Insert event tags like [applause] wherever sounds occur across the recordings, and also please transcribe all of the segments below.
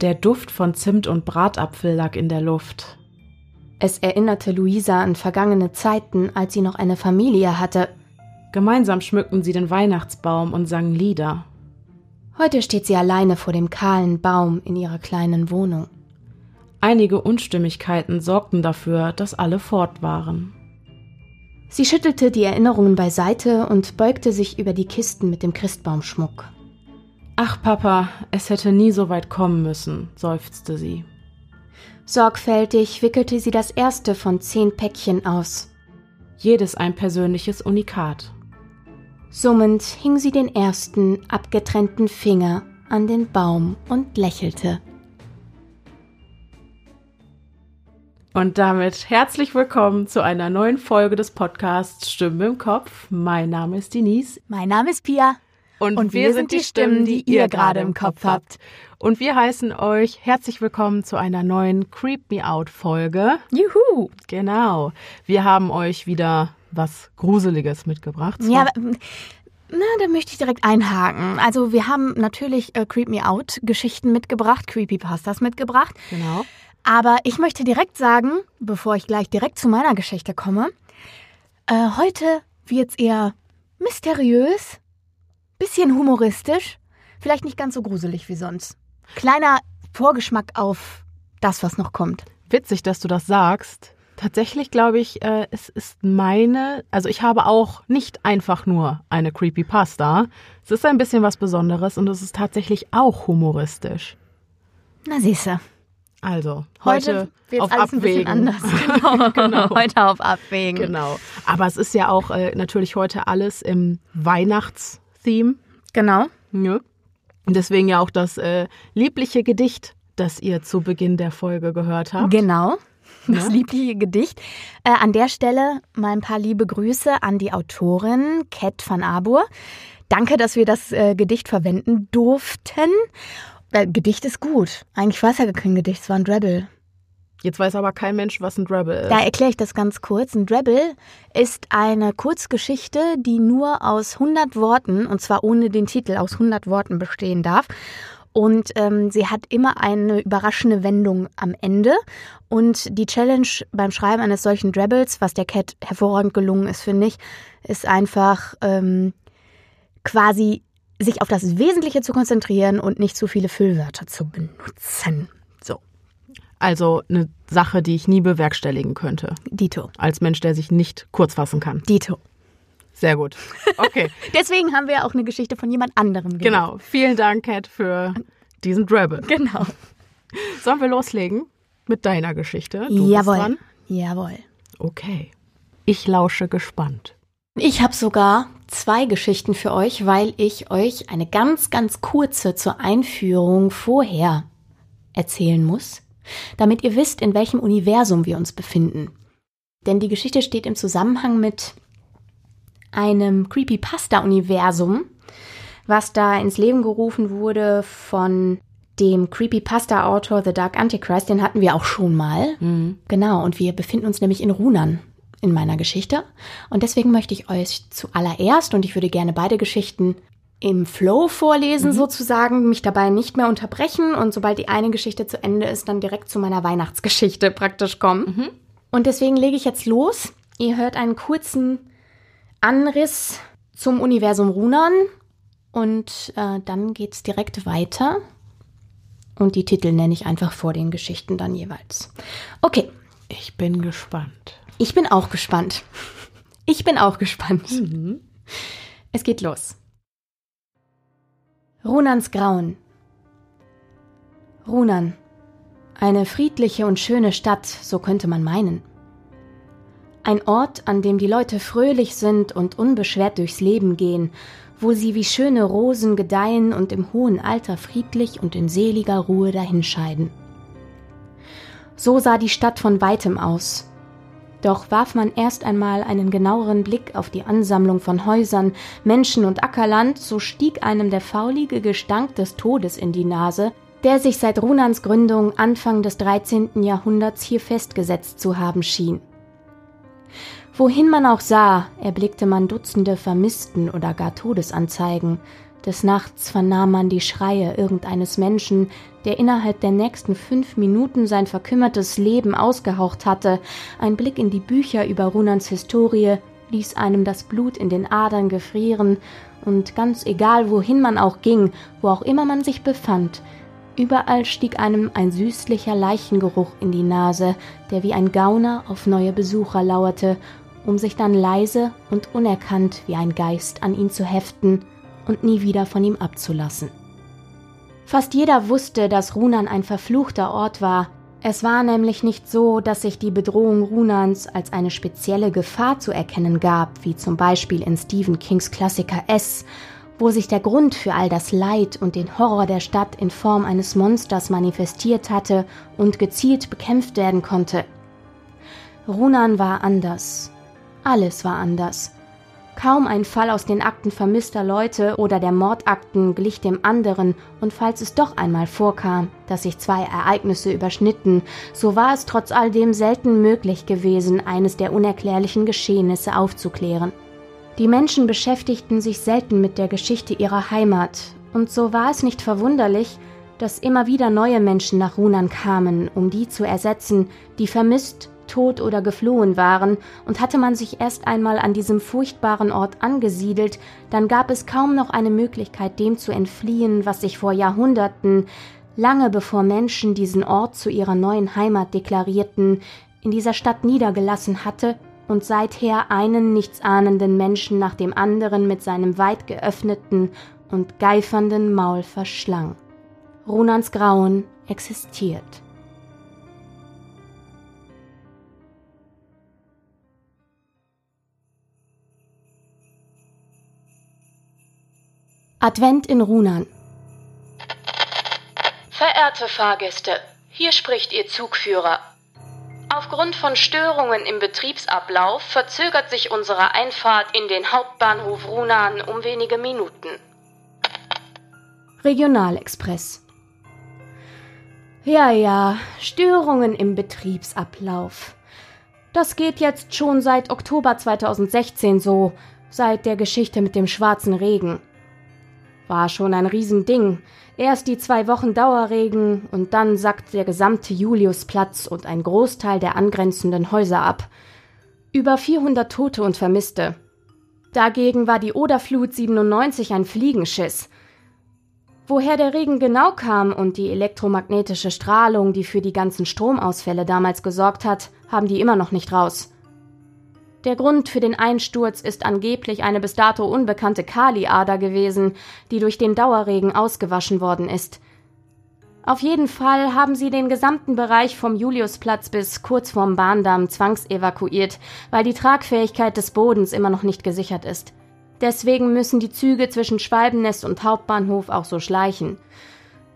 Der Duft von Zimt und Bratapfel lag in der Luft. Es erinnerte Luisa an vergangene Zeiten, als sie noch eine Familie hatte. Gemeinsam schmückten sie den Weihnachtsbaum und sangen Lieder. Heute steht sie alleine vor dem kahlen Baum in ihrer kleinen Wohnung. Einige Unstimmigkeiten sorgten dafür, dass alle fort waren. Sie schüttelte die Erinnerungen beiseite und beugte sich über die Kisten mit dem Christbaumschmuck. Ach, Papa, es hätte nie so weit kommen müssen, seufzte sie. Sorgfältig wickelte sie das erste von zehn Päckchen aus. Jedes ein persönliches Unikat. Summend hing sie den ersten abgetrennten Finger an den Baum und lächelte. Und damit herzlich willkommen zu einer neuen Folge des Podcasts Stimmen im Kopf. Mein Name ist Denise. Mein Name ist Pia. Und, und wir, wir sind die Stimmen, die ihr gerade im Kopf habt. Und wir heißen euch herzlich willkommen zu einer neuen Creep Me Out Folge. Juhu! Genau. Wir haben euch wieder was Gruseliges mitgebracht. Ja, na, da möchte ich direkt einhaken. Also wir haben natürlich äh, Creep Me Out Geschichten mitgebracht, Creepypastas mitgebracht. Genau. Aber ich möchte direkt sagen, bevor ich gleich direkt zu meiner Geschichte komme, äh, heute wird's eher mysteriös, bisschen humoristisch, vielleicht nicht ganz so gruselig wie sonst. Kleiner Vorgeschmack auf das, was noch kommt. Witzig, dass du das sagst. Tatsächlich glaube ich, äh, es ist meine, also ich habe auch nicht einfach nur eine Creepypasta. Es ist ein bisschen was Besonderes und es ist tatsächlich auch humoristisch. Na siehste. Also, heute, heute auf alles Abwägen. Ein bisschen anders. [laughs] Genau. [laughs] genau. Heute auf Abwägen. Genau. Aber es ist ja auch äh, natürlich heute alles im Weihnachtstheme. Genau. Ja. Deswegen ja auch das äh, liebliche Gedicht, das ihr zu Beginn der Folge gehört habt. Genau. Das ja. liebliche Gedicht. Äh, an der Stelle mal ein paar liebe Grüße an die Autorin Cat van Abur. Danke, dass wir das äh, Gedicht verwenden durften. Gedicht ist gut. Eigentlich war es ja kein Gedicht, es war ein Drabble. Jetzt weiß aber kein Mensch, was ein Drabble ist. Da erkläre ich das ganz kurz. Ein Drabble ist eine Kurzgeschichte, die nur aus 100 Worten, und zwar ohne den Titel, aus 100 Worten bestehen darf. Und ähm, sie hat immer eine überraschende Wendung am Ende. Und die Challenge beim Schreiben eines solchen Drabbles, was der Cat hervorragend gelungen ist, finde ich, ist einfach ähm, quasi sich auf das Wesentliche zu konzentrieren und nicht zu viele Füllwörter zu benutzen. So. Also eine Sache, die ich nie bewerkstelligen könnte. Dito. Als Mensch, der sich nicht kurz fassen kann. Dito. Sehr gut. Okay. [laughs] Deswegen haben wir auch eine Geschichte von jemand anderem gehört. Genau. Vielen Dank, Cat, für diesen Drabble. Genau. [laughs] Sollen wir loslegen mit deiner Geschichte? Du Jawohl. Jawohl. Okay. Ich lausche gespannt. Ich habe sogar zwei Geschichten für euch, weil ich euch eine ganz, ganz kurze zur Einführung vorher erzählen muss, damit ihr wisst, in welchem Universum wir uns befinden. Denn die Geschichte steht im Zusammenhang mit einem Creepypasta-Universum, was da ins Leben gerufen wurde von dem Creepypasta-Autor The Dark Antichrist. Den hatten wir auch schon mal. Mhm. Genau, und wir befinden uns nämlich in Runan in meiner Geschichte. Und deswegen möchte ich euch zuallererst, und ich würde gerne beide Geschichten im Flow vorlesen, mhm. sozusagen, mich dabei nicht mehr unterbrechen und sobald die eine Geschichte zu Ende ist, dann direkt zu meiner Weihnachtsgeschichte [laughs] praktisch kommen. Mhm. Und deswegen lege ich jetzt los. Ihr hört einen kurzen Anriss zum Universum Runan und äh, dann geht's direkt weiter. Und die Titel nenne ich einfach vor den Geschichten dann jeweils. Okay. Ich bin gespannt. Ich bin auch gespannt. Ich bin auch gespannt. Mhm. Es geht los. Runans Grauen. Runan. Eine friedliche und schöne Stadt, so könnte man meinen. Ein Ort, an dem die Leute fröhlich sind und unbeschwert durchs Leben gehen, wo sie wie schöne Rosen gedeihen und im hohen Alter friedlich und in seliger Ruhe dahinscheiden. So sah die Stadt von weitem aus, doch warf man erst einmal einen genaueren Blick auf die Ansammlung von Häusern, Menschen und Ackerland, so stieg einem der faulige Gestank des Todes in die Nase, der sich seit Runans Gründung Anfang des 13. Jahrhunderts hier festgesetzt zu haben schien. Wohin man auch sah, erblickte man Dutzende Vermissten oder gar Todesanzeigen, Des Nachts vernahm man die Schreie irgendeines Menschen, der innerhalb der nächsten fünf Minuten sein verkümmertes Leben ausgehaucht hatte. Ein Blick in die Bücher über Runans Historie ließ einem das Blut in den Adern gefrieren, und ganz egal, wohin man auch ging, wo auch immer man sich befand, überall stieg einem ein süßlicher Leichengeruch in die Nase, der wie ein Gauner auf neue Besucher lauerte, um sich dann leise und unerkannt wie ein Geist an ihn zu heften und nie wieder von ihm abzulassen. Fast jeder wusste, dass Runan ein verfluchter Ort war. Es war nämlich nicht so, dass sich die Bedrohung Runans als eine spezielle Gefahr zu erkennen gab, wie zum Beispiel in Stephen Kings Klassiker S, wo sich der Grund für all das Leid und den Horror der Stadt in Form eines Monsters manifestiert hatte und gezielt bekämpft werden konnte. Runan war anders. Alles war anders. Kaum ein Fall aus den Akten vermisster Leute oder der Mordakten glich dem anderen, und falls es doch einmal vorkam, dass sich zwei Ereignisse überschnitten, so war es trotz alledem selten möglich gewesen, eines der unerklärlichen Geschehnisse aufzuklären. Die Menschen beschäftigten sich selten mit der Geschichte ihrer Heimat, und so war es nicht verwunderlich, dass immer wieder neue Menschen nach Runan kamen, um die zu ersetzen, die vermisst tot oder geflohen waren, und hatte man sich erst einmal an diesem furchtbaren Ort angesiedelt, dann gab es kaum noch eine Möglichkeit, dem zu entfliehen, was sich vor Jahrhunderten, lange bevor Menschen diesen Ort zu ihrer neuen Heimat deklarierten, in dieser Stadt niedergelassen hatte und seither einen nichtsahnenden Menschen nach dem anderen mit seinem weit geöffneten und geifernden Maul verschlang. Runans Grauen existiert. Advent in Runan. Verehrte Fahrgäste, hier spricht Ihr Zugführer. Aufgrund von Störungen im Betriebsablauf verzögert sich unsere Einfahrt in den Hauptbahnhof Runan um wenige Minuten. Regionalexpress. Ja, ja, Störungen im Betriebsablauf. Das geht jetzt schon seit Oktober 2016 so, seit der Geschichte mit dem schwarzen Regen. War schon ein Riesending. Erst die zwei Wochen Dauerregen und dann sackt der gesamte Juliusplatz und ein Großteil der angrenzenden Häuser ab. Über 400 Tote und Vermisste. Dagegen war die Oderflut 97 ein Fliegenschiss. Woher der Regen genau kam und die elektromagnetische Strahlung, die für die ganzen Stromausfälle damals gesorgt hat, haben die immer noch nicht raus. Der Grund für den Einsturz ist angeblich eine bis dato unbekannte Kaliader gewesen, die durch den Dauerregen ausgewaschen worden ist. Auf jeden Fall haben sie den gesamten Bereich vom Juliusplatz bis kurz vorm Bahndamm zwangsevakuiert, weil die Tragfähigkeit des Bodens immer noch nicht gesichert ist. Deswegen müssen die Züge zwischen Schwalbennest und Hauptbahnhof auch so schleichen.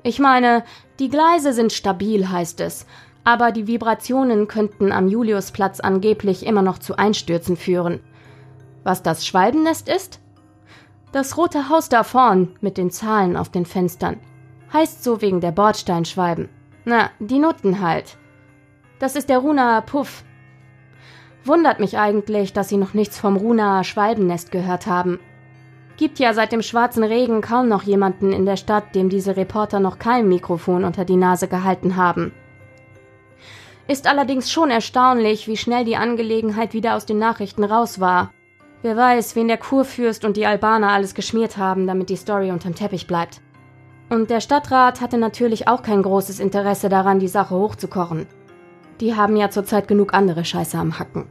Ich meine, die Gleise sind stabil, heißt es, aber die Vibrationen könnten am Juliusplatz angeblich immer noch zu Einstürzen führen. Was das Schwalbennest ist? Das rote Haus da vorn mit den Zahlen auf den Fenstern. Heißt so wegen der Bordsteinschwalben. Na, die Nutten halt. Das ist der Runaer Puff. Wundert mich eigentlich, dass Sie noch nichts vom Runaer Schwalbennest gehört haben. Gibt ja seit dem schwarzen Regen kaum noch jemanden in der Stadt, dem diese Reporter noch kein Mikrofon unter die Nase gehalten haben. Ist allerdings schon erstaunlich, wie schnell die Angelegenheit wieder aus den Nachrichten raus war. Wer weiß, wen der Kurfürst und die Albaner alles geschmiert haben, damit die Story unterm Teppich bleibt. Und der Stadtrat hatte natürlich auch kein großes Interesse daran, die Sache hochzukochen. Die haben ja zurzeit genug andere Scheiße am Hacken.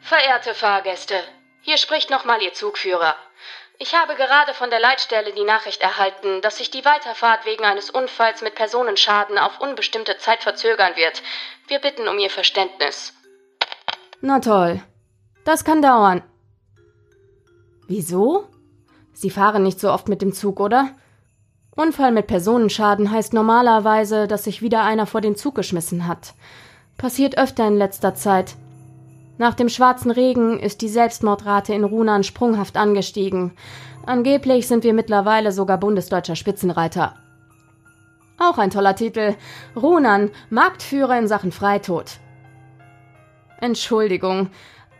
Verehrte Fahrgäste, hier spricht nochmal Ihr Zugführer. Ich habe gerade von der Leitstelle die Nachricht erhalten, dass sich die Weiterfahrt wegen eines Unfalls mit Personenschaden auf unbestimmte Zeit verzögern wird. Wir bitten um Ihr Verständnis. Na toll. Das kann dauern. Wieso? Sie fahren nicht so oft mit dem Zug, oder? Unfall mit Personenschaden heißt normalerweise, dass sich wieder einer vor den Zug geschmissen hat. Passiert öfter in letzter Zeit. Nach dem schwarzen Regen ist die Selbstmordrate in Runan sprunghaft angestiegen. Angeblich sind wir mittlerweile sogar bundesdeutscher Spitzenreiter. Auch ein toller Titel. Runan, Marktführer in Sachen Freitod. Entschuldigung,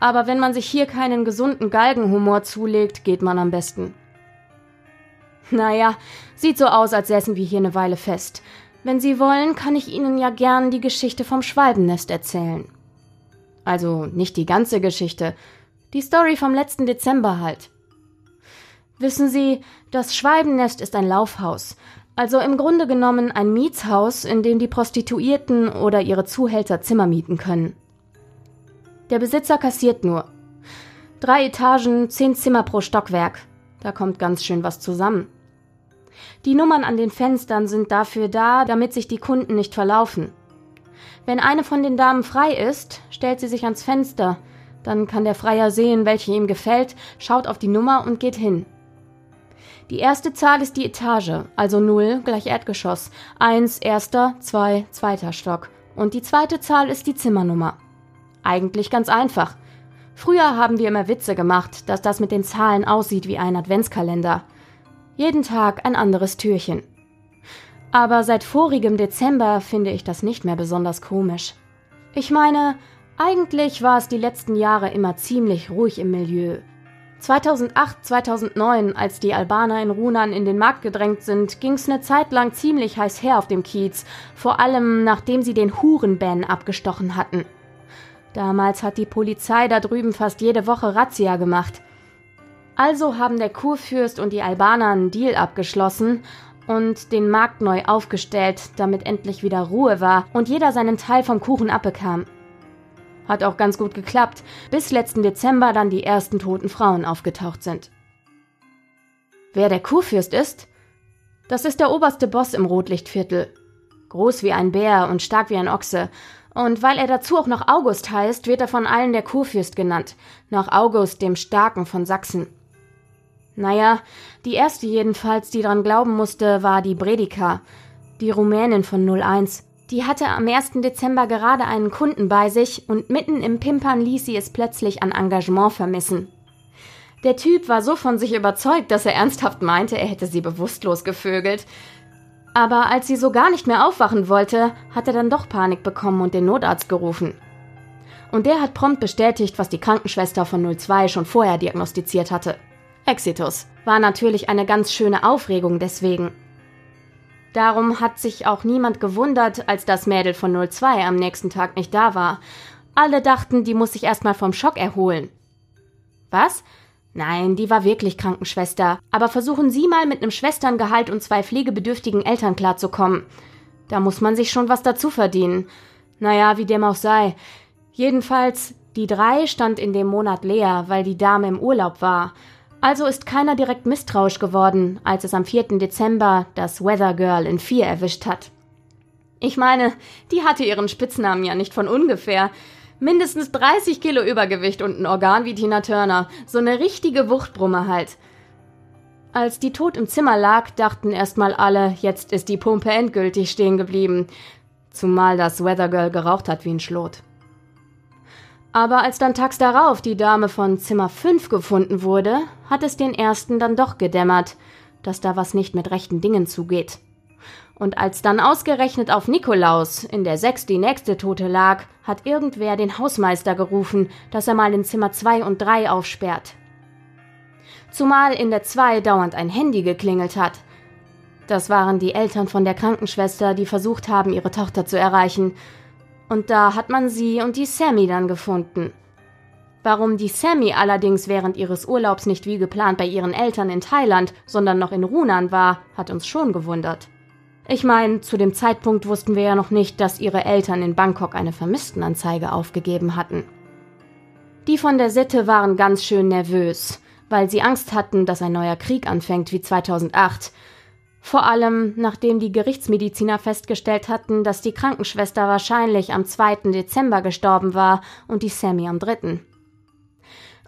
aber wenn man sich hier keinen gesunden Galgenhumor zulegt, geht man am besten. Naja, sieht so aus, als säßen wir hier eine Weile fest. Wenn Sie wollen, kann ich Ihnen ja gern die Geschichte vom Schwalbennest erzählen. Also nicht die ganze Geschichte, die Story vom letzten Dezember halt. Wissen Sie, das Schwalbennest ist ein Laufhaus, also im Grunde genommen ein Mietshaus, in dem die Prostituierten oder ihre Zuhälter Zimmer mieten können. Der Besitzer kassiert nur. Drei Etagen, zehn Zimmer pro Stockwerk. Da kommt ganz schön was zusammen. Die Nummern an den Fenstern sind dafür da, damit sich die Kunden nicht verlaufen. Wenn eine von den Damen frei ist, stellt sie sich ans Fenster. Dann kann der Freier sehen, welche ihm gefällt, schaut auf die Nummer und geht hin. Die erste Zahl ist die Etage, also 0 gleich Erdgeschoss, 1 erster, 2 zweiter Stock. Und die zweite Zahl ist die Zimmernummer. Eigentlich ganz einfach. Früher haben wir immer Witze gemacht, dass das mit den Zahlen aussieht wie ein Adventskalender. Jeden Tag ein anderes Türchen. Aber seit vorigem Dezember finde ich das nicht mehr besonders komisch. Ich meine, eigentlich war es die letzten Jahre immer ziemlich ruhig im Milieu. 2008, 2009, als die Albaner in Runan in den Markt gedrängt sind, ging's eine Zeit lang ziemlich heiß her auf dem Kiez, vor allem nachdem sie den Hurenban abgestochen hatten. Damals hat die Polizei da drüben fast jede Woche Razzia gemacht. Also haben der Kurfürst und die Albaner einen Deal abgeschlossen und den Markt neu aufgestellt, damit endlich wieder Ruhe war und jeder seinen Teil vom Kuchen abbekam. Hat auch ganz gut geklappt, bis letzten Dezember dann die ersten toten Frauen aufgetaucht sind. Wer der Kurfürst ist? Das ist der oberste Boss im Rotlichtviertel. Groß wie ein Bär und stark wie ein Ochse. Und weil er dazu auch noch August heißt, wird er von allen der Kurfürst genannt, nach August dem Starken von Sachsen. Naja, die erste jedenfalls, die dran glauben musste, war die Bredika, die Rumänin von 01. Die hatte am 1. Dezember gerade einen Kunden bei sich und mitten im Pimpern ließ sie es plötzlich an Engagement vermissen. Der Typ war so von sich überzeugt, dass er ernsthaft meinte, er hätte sie bewusstlos gevögelt. Aber als sie so gar nicht mehr aufwachen wollte, hat er dann doch Panik bekommen und den Notarzt gerufen. Und der hat prompt bestätigt, was die Krankenschwester von 02 schon vorher diagnostiziert hatte. Exitus war natürlich eine ganz schöne Aufregung deswegen. Darum hat sich auch niemand gewundert, als das Mädel von 02 am nächsten Tag nicht da war. Alle dachten, die muss sich erstmal vom Schock erholen. Was? Nein, die war wirklich Krankenschwester. Aber versuchen Sie mal mit einem Schwesterngehalt und zwei pflegebedürftigen Eltern klarzukommen. Da muss man sich schon was dazu verdienen. Naja, wie dem auch sei. Jedenfalls, die drei stand in dem Monat leer, weil die Dame im Urlaub war. Also ist keiner direkt misstrauisch geworden, als es am 4. Dezember das Weather Girl in 4 erwischt hat. Ich meine, die hatte ihren Spitznamen ja nicht von ungefähr. Mindestens 30 Kilo Übergewicht und ein Organ wie Tina Turner. So eine richtige Wuchtbrumme halt. Als die tot im Zimmer lag, dachten erstmal alle, jetzt ist die Pumpe endgültig stehen geblieben. Zumal das Weather Girl geraucht hat wie ein Schlot. Aber als dann tags darauf die Dame von Zimmer 5 gefunden wurde, hat es den ersten dann doch gedämmert, dass da was nicht mit rechten Dingen zugeht. Und als dann ausgerechnet auf Nikolaus in der 6 die nächste Tote lag, hat irgendwer den Hausmeister gerufen, dass er mal in Zimmer 2 und 3 aufsperrt. Zumal in der 2 dauernd ein Handy geklingelt hat. Das waren die Eltern von der Krankenschwester, die versucht haben, ihre Tochter zu erreichen, und da hat man sie und die Sammy dann gefunden. Warum die Sammy allerdings während ihres Urlaubs nicht wie geplant bei ihren Eltern in Thailand, sondern noch in Runan war, hat uns schon gewundert. Ich meine, zu dem Zeitpunkt wussten wir ja noch nicht, dass ihre Eltern in Bangkok eine Vermisstenanzeige aufgegeben hatten. Die von der Sitte waren ganz schön nervös, weil sie Angst hatten, dass ein neuer Krieg anfängt wie 2008 vor allem, nachdem die Gerichtsmediziner festgestellt hatten, dass die Krankenschwester wahrscheinlich am 2. Dezember gestorben war und die Sammy am 3.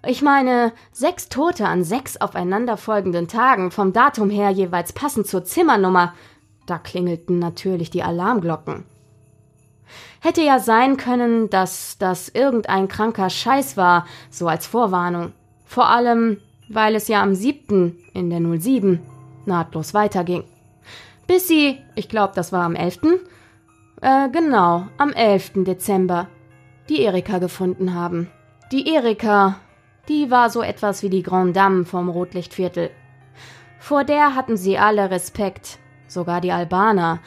Ich meine, sechs Tote an sechs aufeinanderfolgenden Tagen, vom Datum her jeweils passend zur Zimmernummer. Da klingelten natürlich die Alarmglocken. Hätte ja sein können, dass das irgendein kranker Scheiß war, so als Vorwarnung. Vor allem, weil es ja am 7. in der 07 nahtlos weiterging. Bis sie, ich glaube, das war am 11., äh, genau, am 11. Dezember, die Erika gefunden haben. Die Erika, die war so etwas wie die Grande Dame vom Rotlichtviertel. Vor der hatten sie alle Respekt, sogar die Albaner.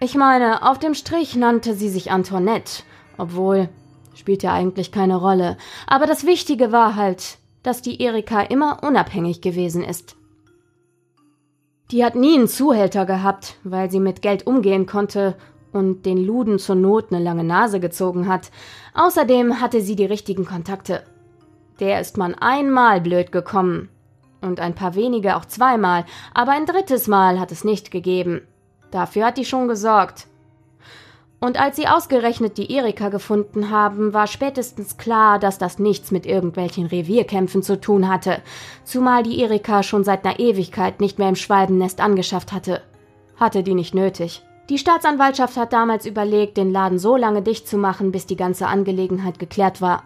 Ich meine, auf dem Strich nannte sie sich Antoinette, obwohl spielt ja eigentlich keine Rolle. Aber das Wichtige war halt, dass die Erika immer unabhängig gewesen ist. Die hat nie einen Zuhälter gehabt, weil sie mit Geld umgehen konnte und den Luden zur Not eine lange Nase gezogen hat. Außerdem hatte sie die richtigen Kontakte. Der ist man einmal blöd gekommen. Und ein paar wenige auch zweimal, aber ein drittes Mal hat es nicht gegeben. Dafür hat die schon gesorgt. Und als sie ausgerechnet die Erika gefunden haben, war spätestens klar, dass das nichts mit irgendwelchen Revierkämpfen zu tun hatte, zumal die Erika schon seit einer Ewigkeit nicht mehr im Schwalbennest angeschafft hatte. Hatte die nicht nötig. Die Staatsanwaltschaft hat damals überlegt, den Laden so lange dicht zu machen, bis die ganze Angelegenheit geklärt war.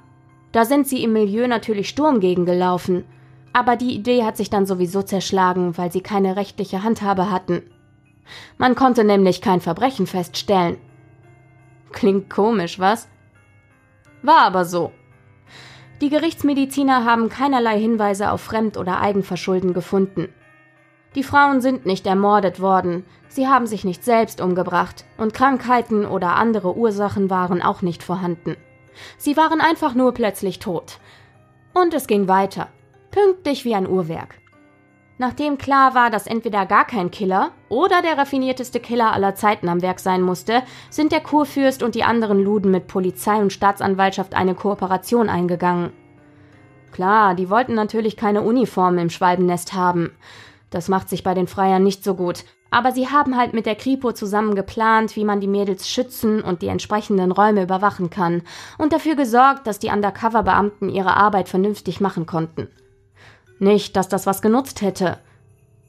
Da sind sie im Milieu natürlich Sturm gegen gelaufen. Aber die Idee hat sich dann sowieso zerschlagen, weil sie keine rechtliche Handhabe hatten. Man konnte nämlich kein Verbrechen feststellen. Klingt komisch, was? War aber so. Die Gerichtsmediziner haben keinerlei Hinweise auf Fremd- oder Eigenverschulden gefunden. Die Frauen sind nicht ermordet worden, sie haben sich nicht selbst umgebracht und Krankheiten oder andere Ursachen waren auch nicht vorhanden. Sie waren einfach nur plötzlich tot. Und es ging weiter, pünktlich wie ein Uhrwerk. Nachdem klar war, dass entweder gar kein Killer oder der raffinierteste Killer aller Zeiten am Werk sein musste, sind der Kurfürst und die anderen Luden mit Polizei und Staatsanwaltschaft eine Kooperation eingegangen. Klar, die wollten natürlich keine Uniform im Schwalbennest haben. Das macht sich bei den Freiern nicht so gut. Aber sie haben halt mit der Kripo zusammen geplant, wie man die Mädels schützen und die entsprechenden Räume überwachen kann und dafür gesorgt, dass die Undercover-Beamten ihre Arbeit vernünftig machen konnten. Nicht, dass das was genutzt hätte.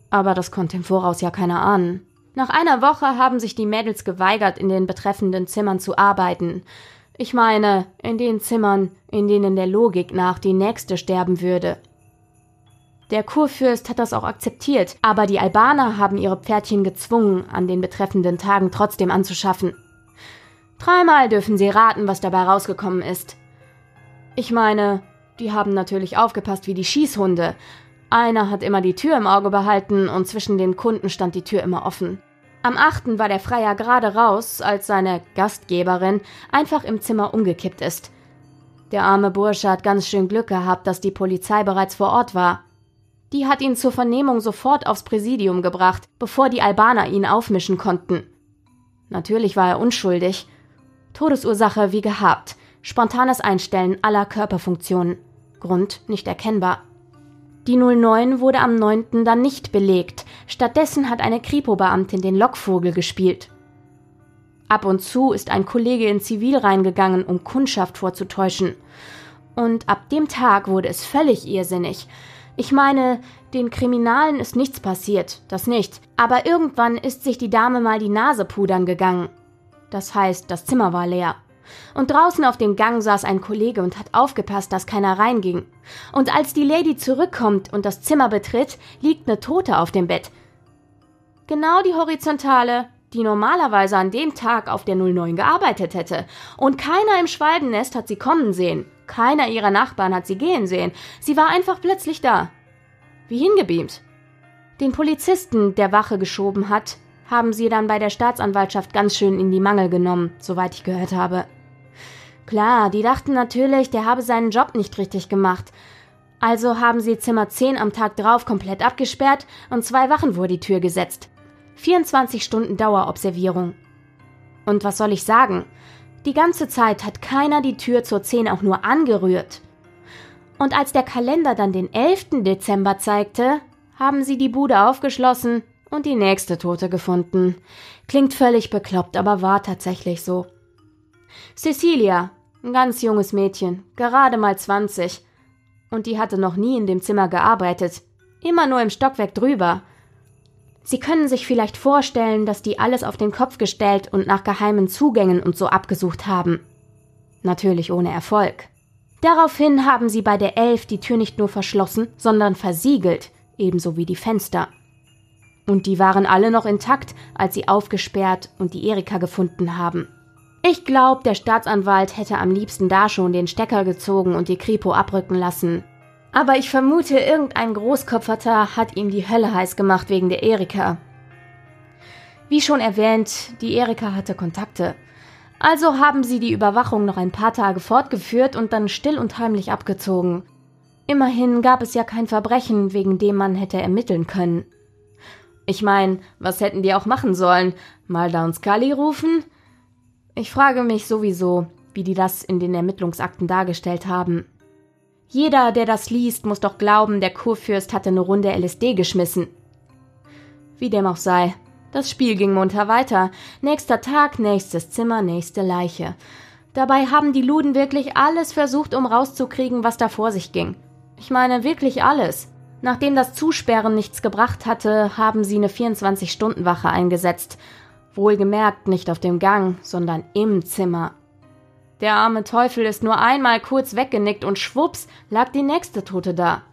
Aber das konnte im Voraus ja keiner ahnen. Nach einer Woche haben sich die Mädels geweigert, in den betreffenden Zimmern zu arbeiten. Ich meine, in den Zimmern, in denen der Logik nach die nächste sterben würde. Der Kurfürst hat das auch akzeptiert, aber die Albaner haben ihre Pferdchen gezwungen, an den betreffenden Tagen trotzdem anzuschaffen. Dreimal dürfen sie raten, was dabei rausgekommen ist. Ich meine, die haben natürlich aufgepasst wie die Schießhunde. Einer hat immer die Tür im Auge behalten und zwischen den Kunden stand die Tür immer offen. Am 8. war der Freier gerade raus, als seine Gastgeberin einfach im Zimmer umgekippt ist. Der arme Bursche hat ganz schön Glück gehabt, dass die Polizei bereits vor Ort war. Die hat ihn zur Vernehmung sofort aufs Präsidium gebracht, bevor die Albaner ihn aufmischen konnten. Natürlich war er unschuldig. Todesursache wie gehabt. Spontanes Einstellen aller Körperfunktionen. Grund nicht erkennbar. Die 09 wurde am 9. dann nicht belegt. Stattdessen hat eine Kripo-Beamtin den Lockvogel gespielt. Ab und zu ist ein Kollege in Zivil reingegangen, um Kundschaft vorzutäuschen. Und ab dem Tag wurde es völlig irrsinnig. Ich meine, den Kriminalen ist nichts passiert, das nicht. Aber irgendwann ist sich die Dame mal die Nase pudern gegangen. Das heißt, das Zimmer war leer. Und draußen auf dem Gang saß ein Kollege und hat aufgepasst, dass keiner reinging. Und als die Lady zurückkommt und das Zimmer betritt, liegt eine Tote auf dem Bett. Genau die Horizontale, die normalerweise an dem Tag auf der 09 gearbeitet hätte. Und keiner im Schwalbennest hat sie kommen sehen. Keiner ihrer Nachbarn hat sie gehen sehen. Sie war einfach plötzlich da. Wie hingebeamt. Den Polizisten, der Wache geschoben hat, haben sie dann bei der Staatsanwaltschaft ganz schön in die Mangel genommen, soweit ich gehört habe. Klar, die dachten natürlich, der habe seinen Job nicht richtig gemacht. Also haben sie Zimmer 10 am Tag drauf komplett abgesperrt und zwei Wachen vor die Tür gesetzt. 24 Stunden Dauerobservierung. Und was soll ich sagen? Die ganze Zeit hat keiner die Tür zur 10 auch nur angerührt. Und als der Kalender dann den 11. Dezember zeigte, haben sie die Bude aufgeschlossen und die nächste Tote gefunden. Klingt völlig bekloppt, aber war tatsächlich so. Cecilia, ein ganz junges Mädchen, gerade mal 20. Und die hatte noch nie in dem Zimmer gearbeitet. Immer nur im Stockwerk drüber. Sie können sich vielleicht vorstellen, dass die alles auf den Kopf gestellt und nach geheimen Zugängen und so abgesucht haben. Natürlich ohne Erfolg. Daraufhin haben sie bei der Elf die Tür nicht nur verschlossen, sondern versiegelt, ebenso wie die Fenster. Und die waren alle noch intakt, als sie aufgesperrt und die Erika gefunden haben. Ich glaube, der Staatsanwalt hätte am liebsten da schon den Stecker gezogen und die Kripo abrücken lassen. Aber ich vermute, irgendein Großkopferter hat ihm die Hölle heiß gemacht wegen der Erika. Wie schon erwähnt, die Erika hatte Kontakte. Also haben sie die Überwachung noch ein paar Tage fortgeführt und dann still und heimlich abgezogen. Immerhin gab es ja kein Verbrechen, wegen dem man hätte ermitteln können. Ich mein, was hätten die auch machen sollen? Mal Down Scully rufen? Ich frage mich sowieso, wie die das in den Ermittlungsakten dargestellt haben. Jeder, der das liest, muss doch glauben, der Kurfürst hatte eine Runde LSD geschmissen. Wie dem auch sei, das Spiel ging munter weiter. Nächster Tag, nächstes Zimmer, nächste Leiche. Dabei haben die Luden wirklich alles versucht, um rauszukriegen, was da vor sich ging. Ich meine wirklich alles. Nachdem das Zusperren nichts gebracht hatte, haben sie eine 24-Stunden-Wache eingesetzt. Wohlgemerkt nicht auf dem Gang, sondern im Zimmer. Der arme Teufel ist nur einmal kurz weggenickt und schwupps lag die nächste Tote da.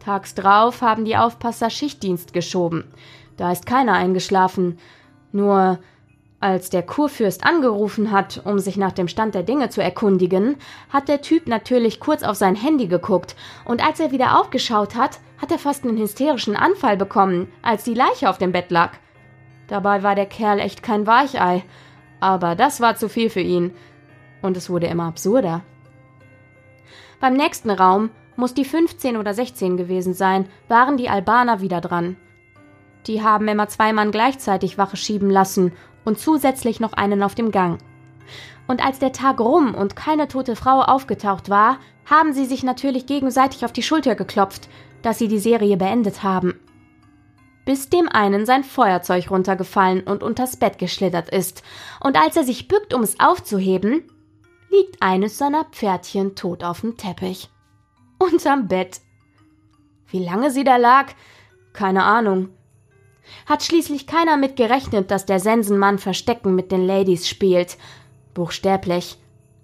Tags drauf haben die Aufpasser Schichtdienst geschoben. Da ist keiner eingeschlafen. Nur als der Kurfürst angerufen hat, um sich nach dem Stand der Dinge zu erkundigen, hat der Typ natürlich kurz auf sein Handy geguckt, und als er wieder aufgeschaut hat, hat er fast einen hysterischen Anfall bekommen, als die Leiche auf dem Bett lag. Dabei war der Kerl echt kein Weichei, aber das war zu viel für ihn, und es wurde immer absurder. Beim nächsten Raum, muss die 15 oder 16 gewesen sein, waren die Albaner wieder dran. Die haben immer zwei Mann gleichzeitig Wache schieben lassen und zusätzlich noch einen auf dem Gang. Und als der Tag rum und keine tote Frau aufgetaucht war, haben sie sich natürlich gegenseitig auf die Schulter geklopft, dass sie die Serie beendet haben. Bis dem einen sein Feuerzeug runtergefallen und unters Bett geschlittert ist, und als er sich bückt, um es aufzuheben, liegt eines seiner Pferdchen tot auf dem Teppich. Unterm Bett. Wie lange sie da lag? Keine Ahnung. Hat schließlich keiner mit gerechnet, dass der Sensenmann Verstecken mit den Ladies spielt. Buchstäblich.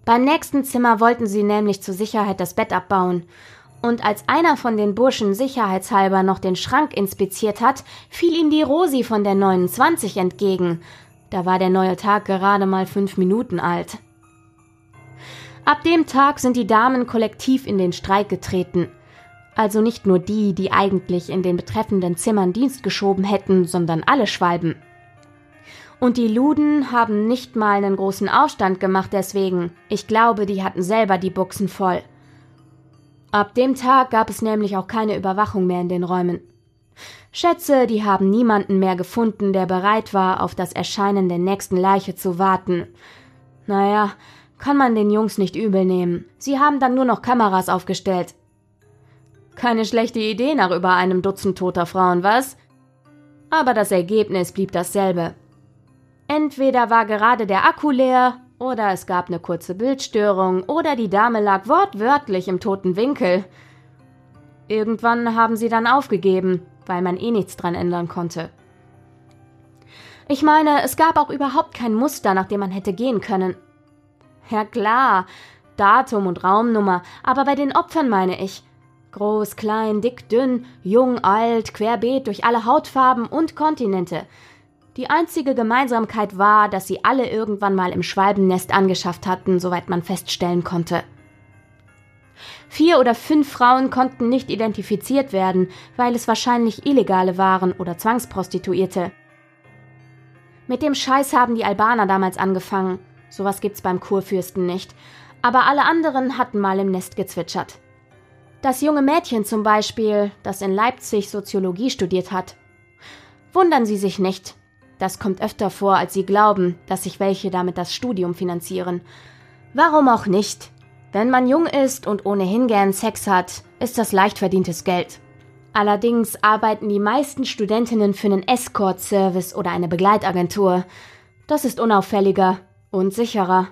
Beim nächsten Zimmer wollten sie nämlich zur Sicherheit das Bett abbauen. Und als einer von den Burschen sicherheitshalber noch den Schrank inspiziert hat, fiel ihm die Rosi von der 29 entgegen. Da war der neue Tag gerade mal fünf Minuten alt. Ab dem Tag sind die Damen kollektiv in den Streik getreten also nicht nur die, die eigentlich in den betreffenden Zimmern Dienst geschoben hätten, sondern alle Schwalben. Und die Luden haben nicht mal einen großen Aufstand gemacht deswegen. Ich glaube, die hatten selber die Buchsen voll. Ab dem Tag gab es nämlich auch keine Überwachung mehr in den Räumen. Schätze, die haben niemanden mehr gefunden, der bereit war, auf das Erscheinen der nächsten Leiche zu warten. Naja, kann man den Jungs nicht übel nehmen. Sie haben dann nur noch Kameras aufgestellt. Keine schlechte Idee nach über einem Dutzend toter Frauen, was? Aber das Ergebnis blieb dasselbe. Entweder war gerade der Akku leer, oder es gab eine kurze Bildstörung, oder die Dame lag wortwörtlich im toten Winkel. Irgendwann haben sie dann aufgegeben, weil man eh nichts dran ändern konnte. Ich meine, es gab auch überhaupt kein Muster, nach dem man hätte gehen können. Ja klar, Datum und Raumnummer, aber bei den Opfern meine ich. Groß, klein, dick, dünn, jung, alt, querbeet durch alle Hautfarben und Kontinente. Die einzige Gemeinsamkeit war, dass sie alle irgendwann mal im Schwalbennest angeschafft hatten, soweit man feststellen konnte. Vier oder fünf Frauen konnten nicht identifiziert werden, weil es wahrscheinlich Illegale waren oder Zwangsprostituierte. Mit dem Scheiß haben die Albaner damals angefangen. Sowas gibt's beim Kurfürsten nicht. Aber alle anderen hatten mal im Nest gezwitschert. Das junge Mädchen zum Beispiel, das in Leipzig Soziologie studiert hat. Wundern Sie sich nicht. Das kommt öfter vor, als Sie glauben, dass sich welche damit das Studium finanzieren. Warum auch nicht? Wenn man jung ist und ohnehin gern Sex hat, ist das leicht verdientes Geld. Allerdings arbeiten die meisten Studentinnen für einen Escort-Service oder eine Begleitagentur. Das ist unauffälliger und sicherer.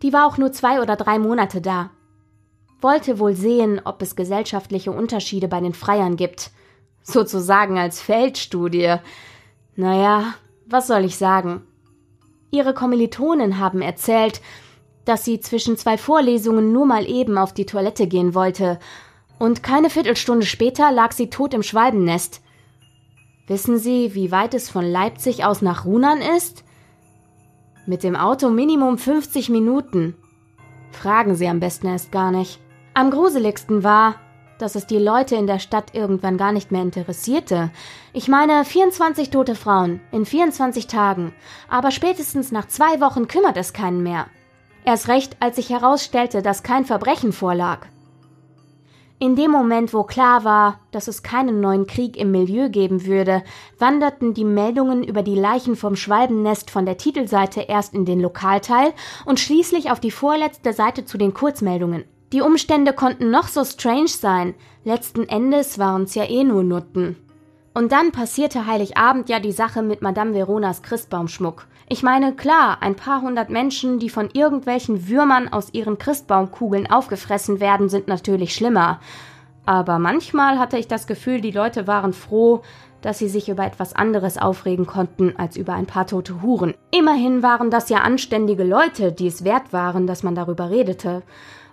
Die war auch nur zwei oder drei Monate da wollte wohl sehen, ob es gesellschaftliche Unterschiede bei den Freiern gibt. Sozusagen als Feldstudie. Naja, was soll ich sagen? Ihre Kommilitonen haben erzählt, dass sie zwischen zwei Vorlesungen nur mal eben auf die Toilette gehen wollte, und keine Viertelstunde später lag sie tot im Schwalbennest. Wissen Sie, wie weit es von Leipzig aus nach Runan ist? Mit dem Auto Minimum 50 Minuten. Fragen Sie am besten erst gar nicht. Am gruseligsten war, dass es die Leute in der Stadt irgendwann gar nicht mehr interessierte. Ich meine, 24 tote Frauen in 24 Tagen, aber spätestens nach zwei Wochen kümmert es keinen mehr. Erst recht, als sich herausstellte, dass kein Verbrechen vorlag. In dem Moment, wo klar war, dass es keinen neuen Krieg im Milieu geben würde, wanderten die Meldungen über die Leichen vom Schwalbennest von der Titelseite erst in den Lokalteil und schließlich auf die vorletzte Seite zu den Kurzmeldungen. Die Umstände konnten noch so strange sein, letzten Endes waren's ja eh nur Nutten. Und dann passierte Heiligabend ja die Sache mit Madame Veronas Christbaumschmuck. Ich meine, klar, ein paar hundert Menschen, die von irgendwelchen Würmern aus ihren Christbaumkugeln aufgefressen werden, sind natürlich schlimmer. Aber manchmal hatte ich das Gefühl, die Leute waren froh, dass sie sich über etwas anderes aufregen konnten als über ein paar tote Huren. Immerhin waren das ja anständige Leute, die es wert waren, dass man darüber redete.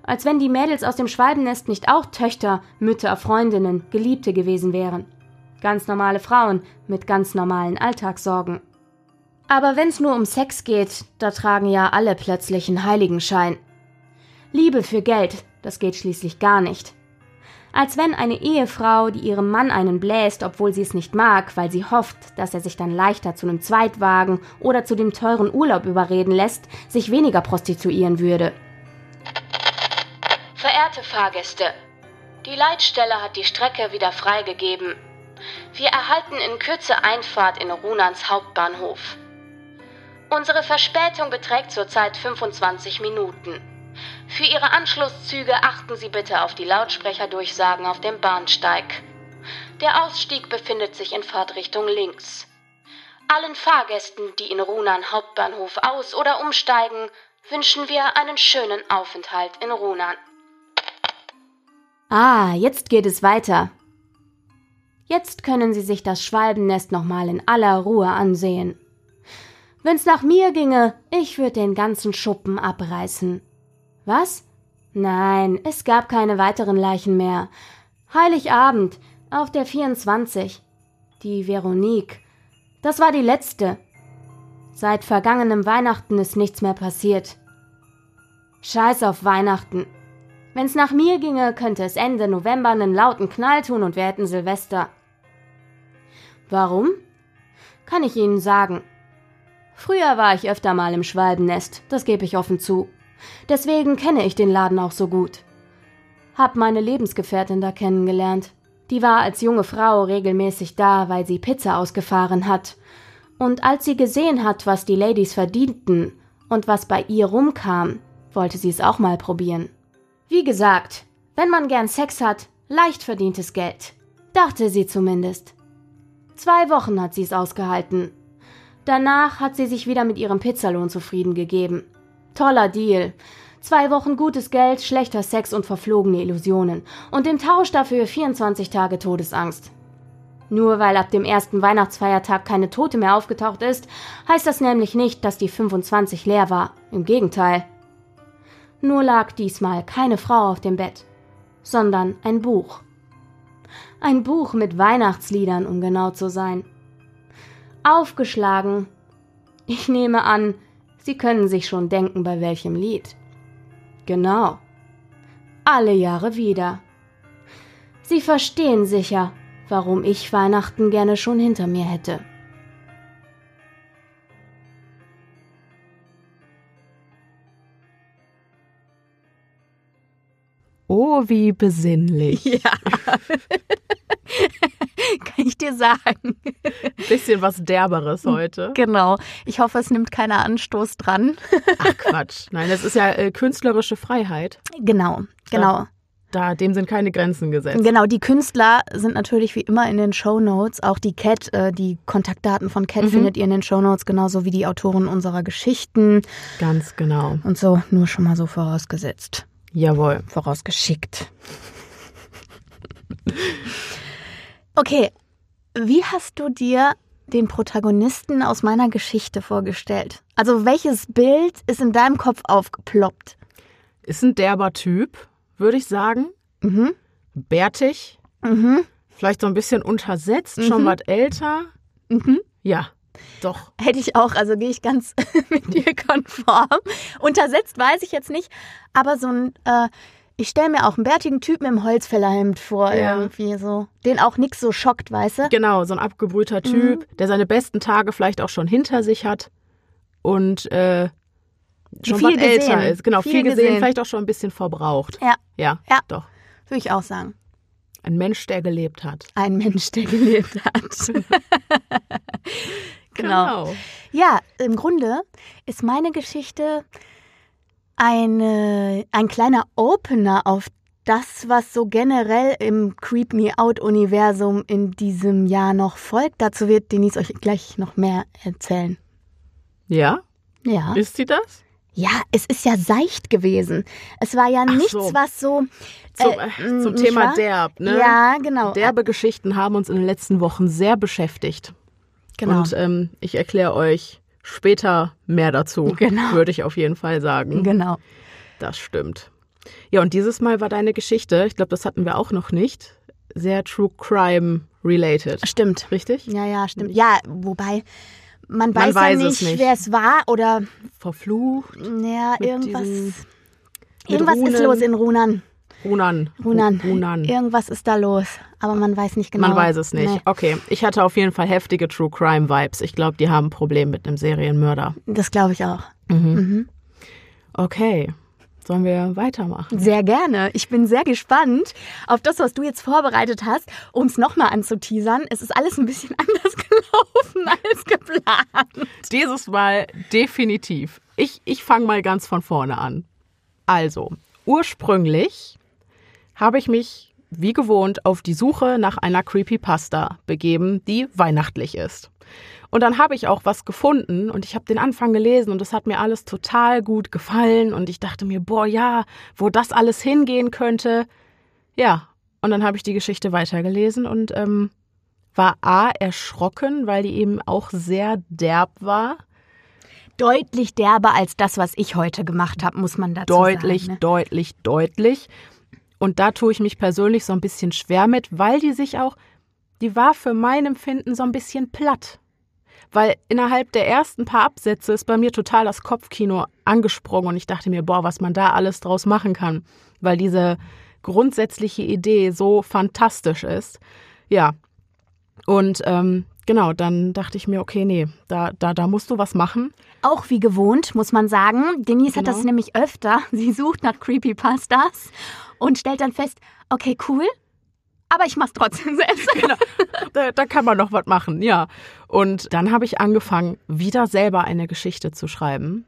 Als wenn die Mädels aus dem Schwalbennest nicht auch Töchter, Mütter, Freundinnen, Geliebte gewesen wären. Ganz normale Frauen mit ganz normalen Alltagssorgen. Aber wenn's nur um Sex geht, da tragen ja alle plötzlich einen Heiligenschein. Liebe für Geld, das geht schließlich gar nicht. Als wenn eine Ehefrau, die ihrem Mann einen bläst, obwohl sie es nicht mag, weil sie hofft, dass er sich dann leichter zu einem Zweitwagen oder zu dem teuren Urlaub überreden lässt, sich weniger prostituieren würde. Verehrte Fahrgäste, die Leitstelle hat die Strecke wieder freigegeben. Wir erhalten in Kürze Einfahrt in Runans Hauptbahnhof. Unsere Verspätung beträgt zurzeit 25 Minuten. Für Ihre Anschlusszüge achten Sie bitte auf die Lautsprecherdurchsagen auf dem Bahnsteig. Der Ausstieg befindet sich in Fahrtrichtung links. Allen Fahrgästen, die in Runan Hauptbahnhof aus- oder umsteigen, wünschen wir einen schönen Aufenthalt in Runan. Ah, jetzt geht es weiter. Jetzt können Sie sich das Schwalbennest nochmal in aller Ruhe ansehen. Wenn's nach mir ginge, ich würde den ganzen Schuppen abreißen. Was? Nein, es gab keine weiteren Leichen mehr. Heiligabend, auf der 24. Die Veronique. Das war die letzte. Seit vergangenem Weihnachten ist nichts mehr passiert. Scheiß auf Weihnachten. Wenn's nach mir ginge, könnte es Ende November einen lauten Knall tun und wir hätten Silvester. Warum? Kann ich Ihnen sagen. Früher war ich öfter mal im Schwalbennest, das gebe ich offen zu. Deswegen kenne ich den Laden auch so gut. Hab meine Lebensgefährtin da kennengelernt. Die war als junge Frau regelmäßig da, weil sie Pizza ausgefahren hat. Und als sie gesehen hat, was die Ladies verdienten und was bei ihr rumkam, wollte sie es auch mal probieren. Wie gesagt, wenn man gern Sex hat, leicht verdientes Geld. Dachte sie zumindest. Zwei Wochen hat sie es ausgehalten Danach hat sie sich wieder mit ihrem Pizzalohn zufrieden gegeben. Toller Deal. Zwei Wochen gutes Geld, schlechter Sex und verflogene Illusionen. Und im Tausch dafür 24 Tage Todesangst. Nur weil ab dem ersten Weihnachtsfeiertag keine Tote mehr aufgetaucht ist, heißt das nämlich nicht, dass die 25 leer war. Im Gegenteil. Nur lag diesmal keine Frau auf dem Bett, sondern ein Buch. Ein Buch mit Weihnachtsliedern, um genau zu sein aufgeschlagen. Ich nehme an, Sie können sich schon denken, bei welchem Lied. Genau. Alle Jahre wieder. Sie verstehen sicher, warum ich Weihnachten gerne schon hinter mir hätte. Oh, wie besinnlich. [laughs] Ja. Kann ich dir sagen. Bisschen was Derberes heute. Genau. Ich hoffe, es nimmt keiner Anstoß dran. Ach Quatsch. Nein, das ist ja äh, künstlerische Freiheit. Genau, genau. Da, dem sind keine Grenzen gesetzt. Genau, die Künstler sind natürlich wie immer in den Show Notes. Auch die Cat, äh, die Kontaktdaten von Cat mhm. findet ihr in den Show Notes, genauso wie die Autoren unserer Geschichten. Ganz genau. Und so, nur schon mal so vorausgesetzt. Jawohl. Vorausgeschickt. Okay, wie hast du dir den Protagonisten aus meiner Geschichte vorgestellt? Also welches Bild ist in deinem Kopf aufgeploppt? Ist ein derber Typ, würde ich sagen. Mhm. Bärtig. Mhm. Vielleicht so ein bisschen untersetzt, mhm. schon was älter. Mhm. Ja, doch. Hätte ich auch, also gehe ich ganz [laughs] mit dir konform. Untersetzt weiß ich jetzt nicht, aber so ein äh, Ich stelle mir auch einen bärtigen Typen im Holzfällerhemd vor, Ja. irgendwie so. Den auch nix so schockt, weißt du? Genau, so ein abgebrühter Typ, der seine besten Tage vielleicht auch schon hinter sich hat und äh, schon Viel was älter gesehen. ist. Genau, viel, Viel gesehen, gesehen. vielleicht auch schon ein bisschen verbraucht. Ja, Ja, Ja. doch. würde ich auch sagen. Ein Mensch, der gelebt hat. Ein Mensch, der gelebt hat. [laughs] [laughs] genau. Ja, im Grunde ist meine Geschichte eine, ein kleiner Opener auf das, was so generell im Creep Me Out-Universum in diesem Jahr noch folgt. Dazu wird Denise euch gleich noch mehr erzählen. Ja, Ja. ist sie das? Ja, es ist ja seicht gewesen. Es war ja Ach nichts, so. was so. Zum, äh, äh, zum Thema wahr? Derb, ne? Ja, genau. Derbe Geschichten haben uns in den letzten Wochen sehr beschäftigt. Genau. Und ähm, ich erkläre euch später mehr dazu, [laughs] Genau. würde ich auf jeden Fall sagen. genau. Das stimmt. Ja, und dieses Mal war deine Geschichte, ich glaube, das hatten wir auch noch nicht, sehr True Crime related. Stimmt. Richtig? Ja, ja, stimmt. Ja, wobei man weiß, weiß ja nicht, nicht. wer es war oder Verflucht. ja, irgendwas. diesen- Irgendwas ist Runen. los in Runan. Runan. Runan. Runan. Irgendwas ist da los, aber man weiß nicht genau. Man weiß es nicht. Nee, Okay, ich hatte auf jeden Fall heftige True Crime Vibes. Ich glaube, die haben ein Problem mit einem Serienmörder. das glaube ich auch. Okay, sollen wir weitermachen? Sehr gerne. Ich bin sehr gespannt auf das, was du jetzt vorbereitet hast, um es nochmal anzuteasern. Es ist alles ein bisschen [laughs] anders gelaufen als geplant. Dieses Mal definitiv. Ich, ich fange mal ganz von vorne an. Also, ursprünglich habe ich mich wie gewohnt auf die Suche nach einer Creepypasta begeben, die weihnachtlich ist. Und dann habe ich auch was gefunden und ich habe den Anfang gelesen und es hat mir alles total gut gefallen und ich dachte mir, boah, ja, wo das alles hingehen könnte. Ja, und dann habe ich die Geschichte weitergelesen und ähm, war A erschrocken, weil die eben auch sehr derb war. Deutlich derber als das, was ich heute gemacht habe, muss man dazu deutlich, sagen. Ne? deutlich, deutlich. Und da tue ich mich persönlich so ein bisschen schwer mit, weil die sich auch, die war für mein Empfinden so ein bisschen platt. Weil innerhalb der ersten paar Absätze ist bei mir total das Kopfkino angesprungen und ich dachte mir, boah, was man da alles draus machen kann, weil diese grundsätzliche Idee so fantastisch ist. Ja. Und ähm, genau, dann dachte ich mir, okay, nee, da, da, da musst du was machen. Auch wie gewohnt, muss man sagen. Denise hat Genau. das nämlich öfter. [laughs] Sie sucht nach Creepypastas und stellt dann fest, okay, cool, aber ich mach's trotzdem [laughs] selbst. Genau. Da, da kann man noch was machen, ja. Und dann habe ich angefangen, wieder selber eine Geschichte zu schreiben.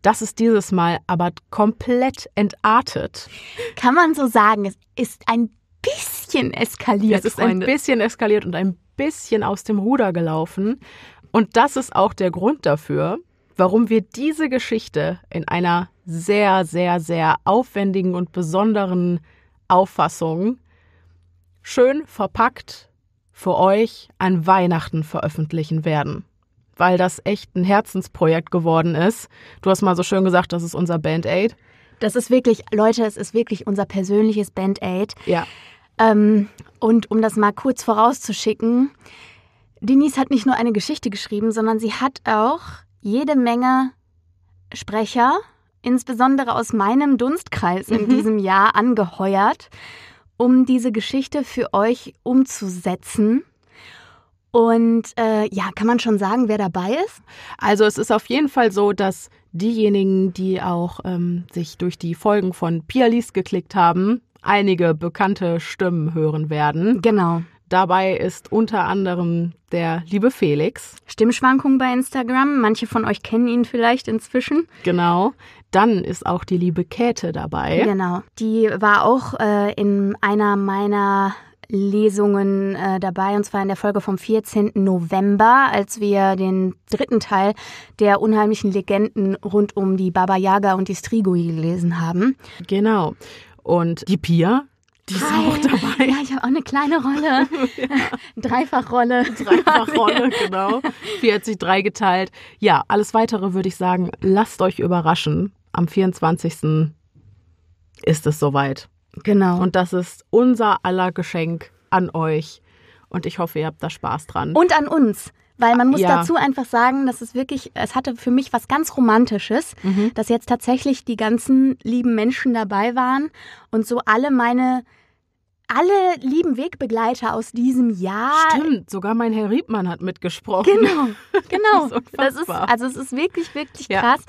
Das ist dieses Mal aber komplett entartet. Kann man so sagen, es ist ein bisschen eskaliert, Es ist ein Freunde. bisschen eskaliert und ein bisschen aus dem Ruder gelaufen. Und das ist auch der Grund dafür, warum wir diese Geschichte in einer sehr, sehr, sehr aufwendigen und besonderen Auffassung schön verpackt für euch an Weihnachten veröffentlichen werden. Weil das echt ein Herzensprojekt geworden ist. Du hast mal so schön gesagt, das ist unser Band-Aid. Das ist wirklich, Leute, es ist wirklich unser persönliches Band-Aid. Ja. Ähm, und um das mal kurz vorauszuschicken, Denise hat nicht nur eine Geschichte geschrieben, sondern sie hat auch jede Menge Sprecher, insbesondere aus meinem Dunstkreis in Mhm. diesem Jahr, angeheuert, um diese Geschichte für euch umzusetzen. Und äh, ja, kann man schon sagen, wer dabei ist? Also es ist auf jeden Fall so, dass diejenigen, die auch ähm, sich durch die Folgen von Pia Lies geklickt haben, einige bekannte Stimmen hören werden. Genau. Dabei ist unter anderem der liebe Felix, Stimmschwankungen bei Instagram. Manche von euch kennen ihn vielleicht inzwischen. genau. Dann ist auch die liebe Käthe dabei. Genau. Die war auch äh, in einer meiner Lesungen äh, dabei, und zwar in der Folge vom 14. November, als wir den dritten Teil der unheimlichen Legenden rund um die Baba Yaga und die Strigoi gelesen haben. Genau. Und die Pia, die ist auch dabei. Ja, ich habe auch eine kleine Rolle. [laughs] Dreifachrolle. Dreifachrolle, genau. Vier hat sich drei geteilt. Ja, alles weitere würde ich sagen, lasst euch überraschen. Am 24. ist es soweit. Genau. Und das ist unser aller Geschenk an euch. Und ich hoffe, ihr habt da Spaß dran. Und an uns, Weil man muss Ja. dazu einfach sagen, dass es wirklich, es hatte für mich was ganz Romantisches, Mhm. dass jetzt tatsächlich die ganzen lieben Menschen dabei waren und so alle meine, alle lieben Wegbegleiter aus diesem Jahr. Stimmt, sogar mein Herr Riebmann hat mitgesprochen. Genau, [laughs] genau. Das ist das ist, also es ist wirklich, wirklich Ja. krass.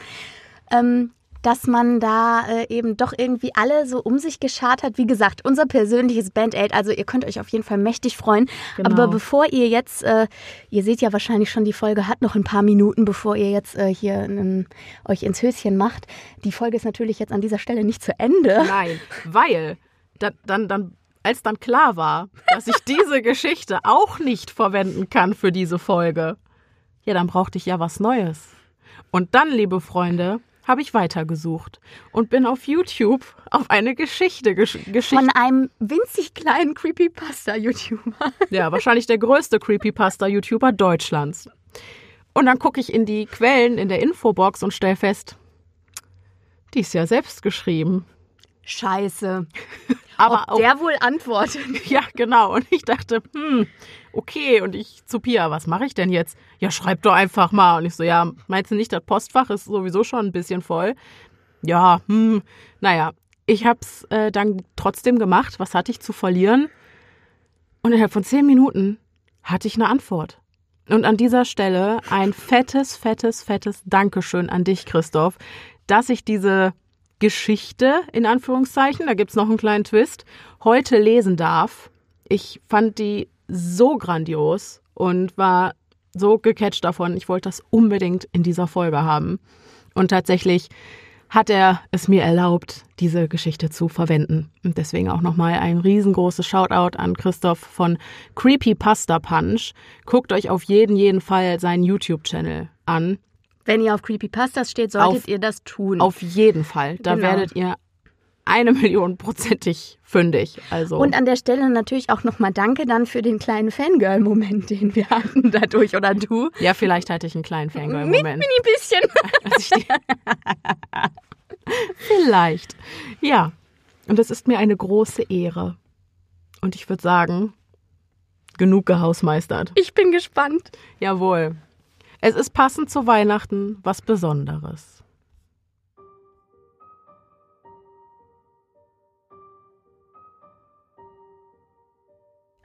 Ähm, dass man da äh, eben doch irgendwie alle so um sich geschart hat. Wie gesagt, unser persönliches Band Aid, also ihr könnt euch auf jeden Fall mächtig freuen. Genau. Aber bevor ihr jetzt, äh, ihr seht ja wahrscheinlich schon, die Folge hat noch ein paar Minuten, bevor ihr jetzt äh, hier ähm, euch ins Höschen macht. Die Folge ist natürlich jetzt an dieser Stelle nicht zu Ende. Nein, weil da, dann, dann, als dann klar war, dass ich diese Geschichte auch nicht verwenden kann für diese Folge, ja, dann brauchte ich ja was Neues. Und dann, liebe Freunde, habe ich weitergesucht und bin auf YouTube auf eine Geschichte gesch Geschichte. Von einem winzig kleinen Creepypasta-YouTuber. Ja, wahrscheinlich der größte Creepypasta-YouTuber Deutschlands. Und dann gucke ich in die Quellen in der Infobox und stelle fest, die ist ja selbst geschrieben. Scheiße. Aber Ob auch der wohl antwortet. Ja, genau. Und ich dachte, hm, okay. Und ich zu Pia, was mache ich denn jetzt? Ja, schreib doch einfach mal. Und ich so, ja, meinst du nicht, das Postfach ist sowieso schon ein bisschen voll? Ja, hm, naja. Ich hab's äh, dann trotzdem gemacht. Was hatte ich zu verlieren? Und innerhalb von zehn Minuten hatte ich eine Antwort. Und an dieser Stelle ein fettes, fettes, fettes Dankeschön an dich, Christoph, dass ich diese Geschichte, in Anführungszeichen, da gibt's noch einen kleinen Twist, heute lesen darf. Ich fand die so grandios und war so gecatcht davon. Ich wollte das unbedingt in dieser Folge haben. Und tatsächlich hat er es mir erlaubt, diese Geschichte zu verwenden. Und deswegen auch nochmal ein riesengroßes Shoutout an Christoph von Creepypasta Punch. Guckt euch auf jeden, jeden Fall seinen YouTube-Channel an. Wenn ihr auf Creepypastas steht, solltet Auf- ihr das tun. Auf jeden Fall. Da Genau. werdet ihr eine Million prozentig fündig. Also Und an der Stelle natürlich auch nochmal Danke dann für den kleinen Fangirl-Moment, den wir hatten dadurch oder du. ja, vielleicht hatte ich einen kleinen Mit Fangirl-Moment. mini bisschen. [laughs] vielleicht. Ja. Und es ist mir eine große Ehre. Und ich würde sagen, genug gehausmeistert. Ich bin gespannt. Jawohl. Es ist passend zu Weihnachten was Besonderes.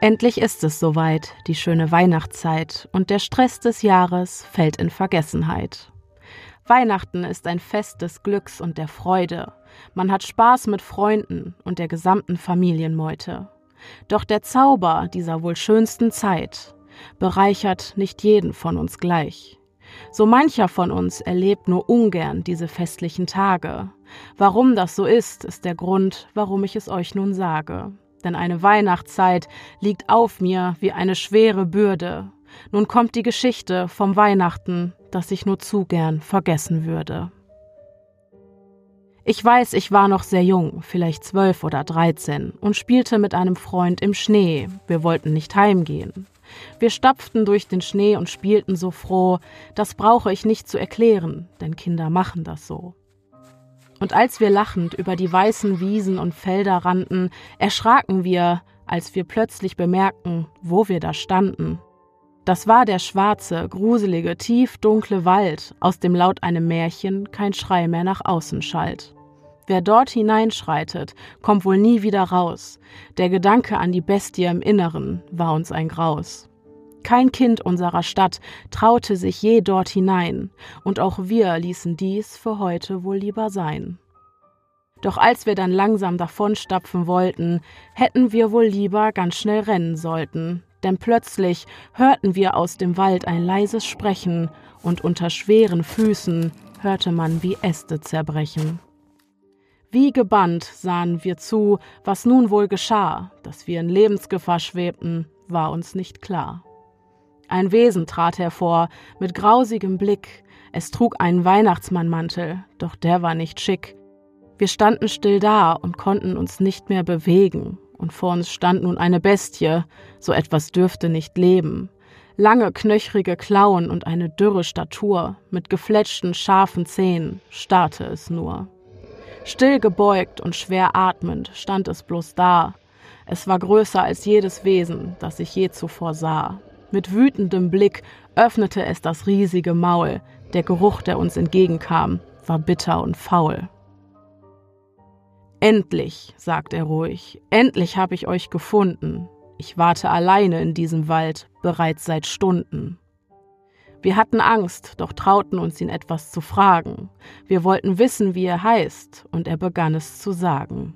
Endlich ist es soweit, die schöne Weihnachtszeit, und der Stress des Jahres fällt in Vergessenheit. Weihnachten ist ein Fest des Glücks und der Freude. Man hat Spaß mit Freunden und der gesamten Familienmeute. Doch der Zauber dieser wohl schönsten Zeit bereichert nicht jeden von uns gleich. So mancher von uns erlebt nur ungern diese festlichen Tage. Warum das so ist, ist der Grund, warum ich es euch nun sage. Denn eine Weihnachtszeit liegt auf mir wie eine schwere Bürde. Nun kommt die Geschichte vom Weihnachten, das ich nur zu gern vergessen würde. Ich weiß, ich war noch sehr jung, vielleicht zwölf oder dreizehn, und spielte mit einem Freund im Schnee. Wir wollten nicht heimgehen. Wir stapften durch den Schnee und spielten so froh, das brauche ich nicht zu erklären, denn Kinder machen das so. Und als wir lachend über die weißen Wiesen und Felder rannten, erschraken wir, als wir plötzlich bemerkten, wo wir da standen. Das war der schwarze, gruselige, tief dunkle Wald, aus dem laut einem Märchen kein Schrei mehr nach außen schallt. Wer dort hineinschreitet, kommt wohl nie wieder raus. Der Gedanke an die Bestie im Inneren war uns ein Graus. Kein Kind unserer Stadt traute sich je dort hinein, und auch wir ließen dies für heute wohl lieber sein. Doch als wir dann langsam davonstapfen wollten, hätten wir wohl lieber ganz schnell rennen sollten, denn plötzlich hörten wir aus dem Wald ein leises Sprechen, und unter schweren Füßen hörte man wie Äste zerbrechen. Wie gebannt sahen wir zu, was nun wohl geschah, dass wir in Lebensgefahr schwebten, war uns nicht klar. Ein Wesen trat hervor, mit grausigem Blick, es trug einen Weihnachtsmannmantel, doch der war nicht schick. Wir standen still da und konnten uns nicht mehr bewegen, und vor uns stand nun eine Bestie, so etwas dürfte nicht leben. Lange, knöchrige Klauen und eine dürre Statur, mit gefletschten, scharfen Zähnen, starrte es nur. Still gebeugt und schwer atmend stand es bloß da. Es war größer als jedes Wesen, das ich je zuvor sah. Mit wütendem Blick öffnete es das riesige Maul. Der Geruch, der uns entgegenkam, war bitter und faul. Endlich, sagt er ruhig, endlich habe ich euch gefunden. Ich warte alleine in diesem Wald, bereits seit Stunden. Wir hatten Angst, doch trauten uns ihn etwas zu fragen. Wir wollten wissen, wie er heißt, und er begann es zu sagen.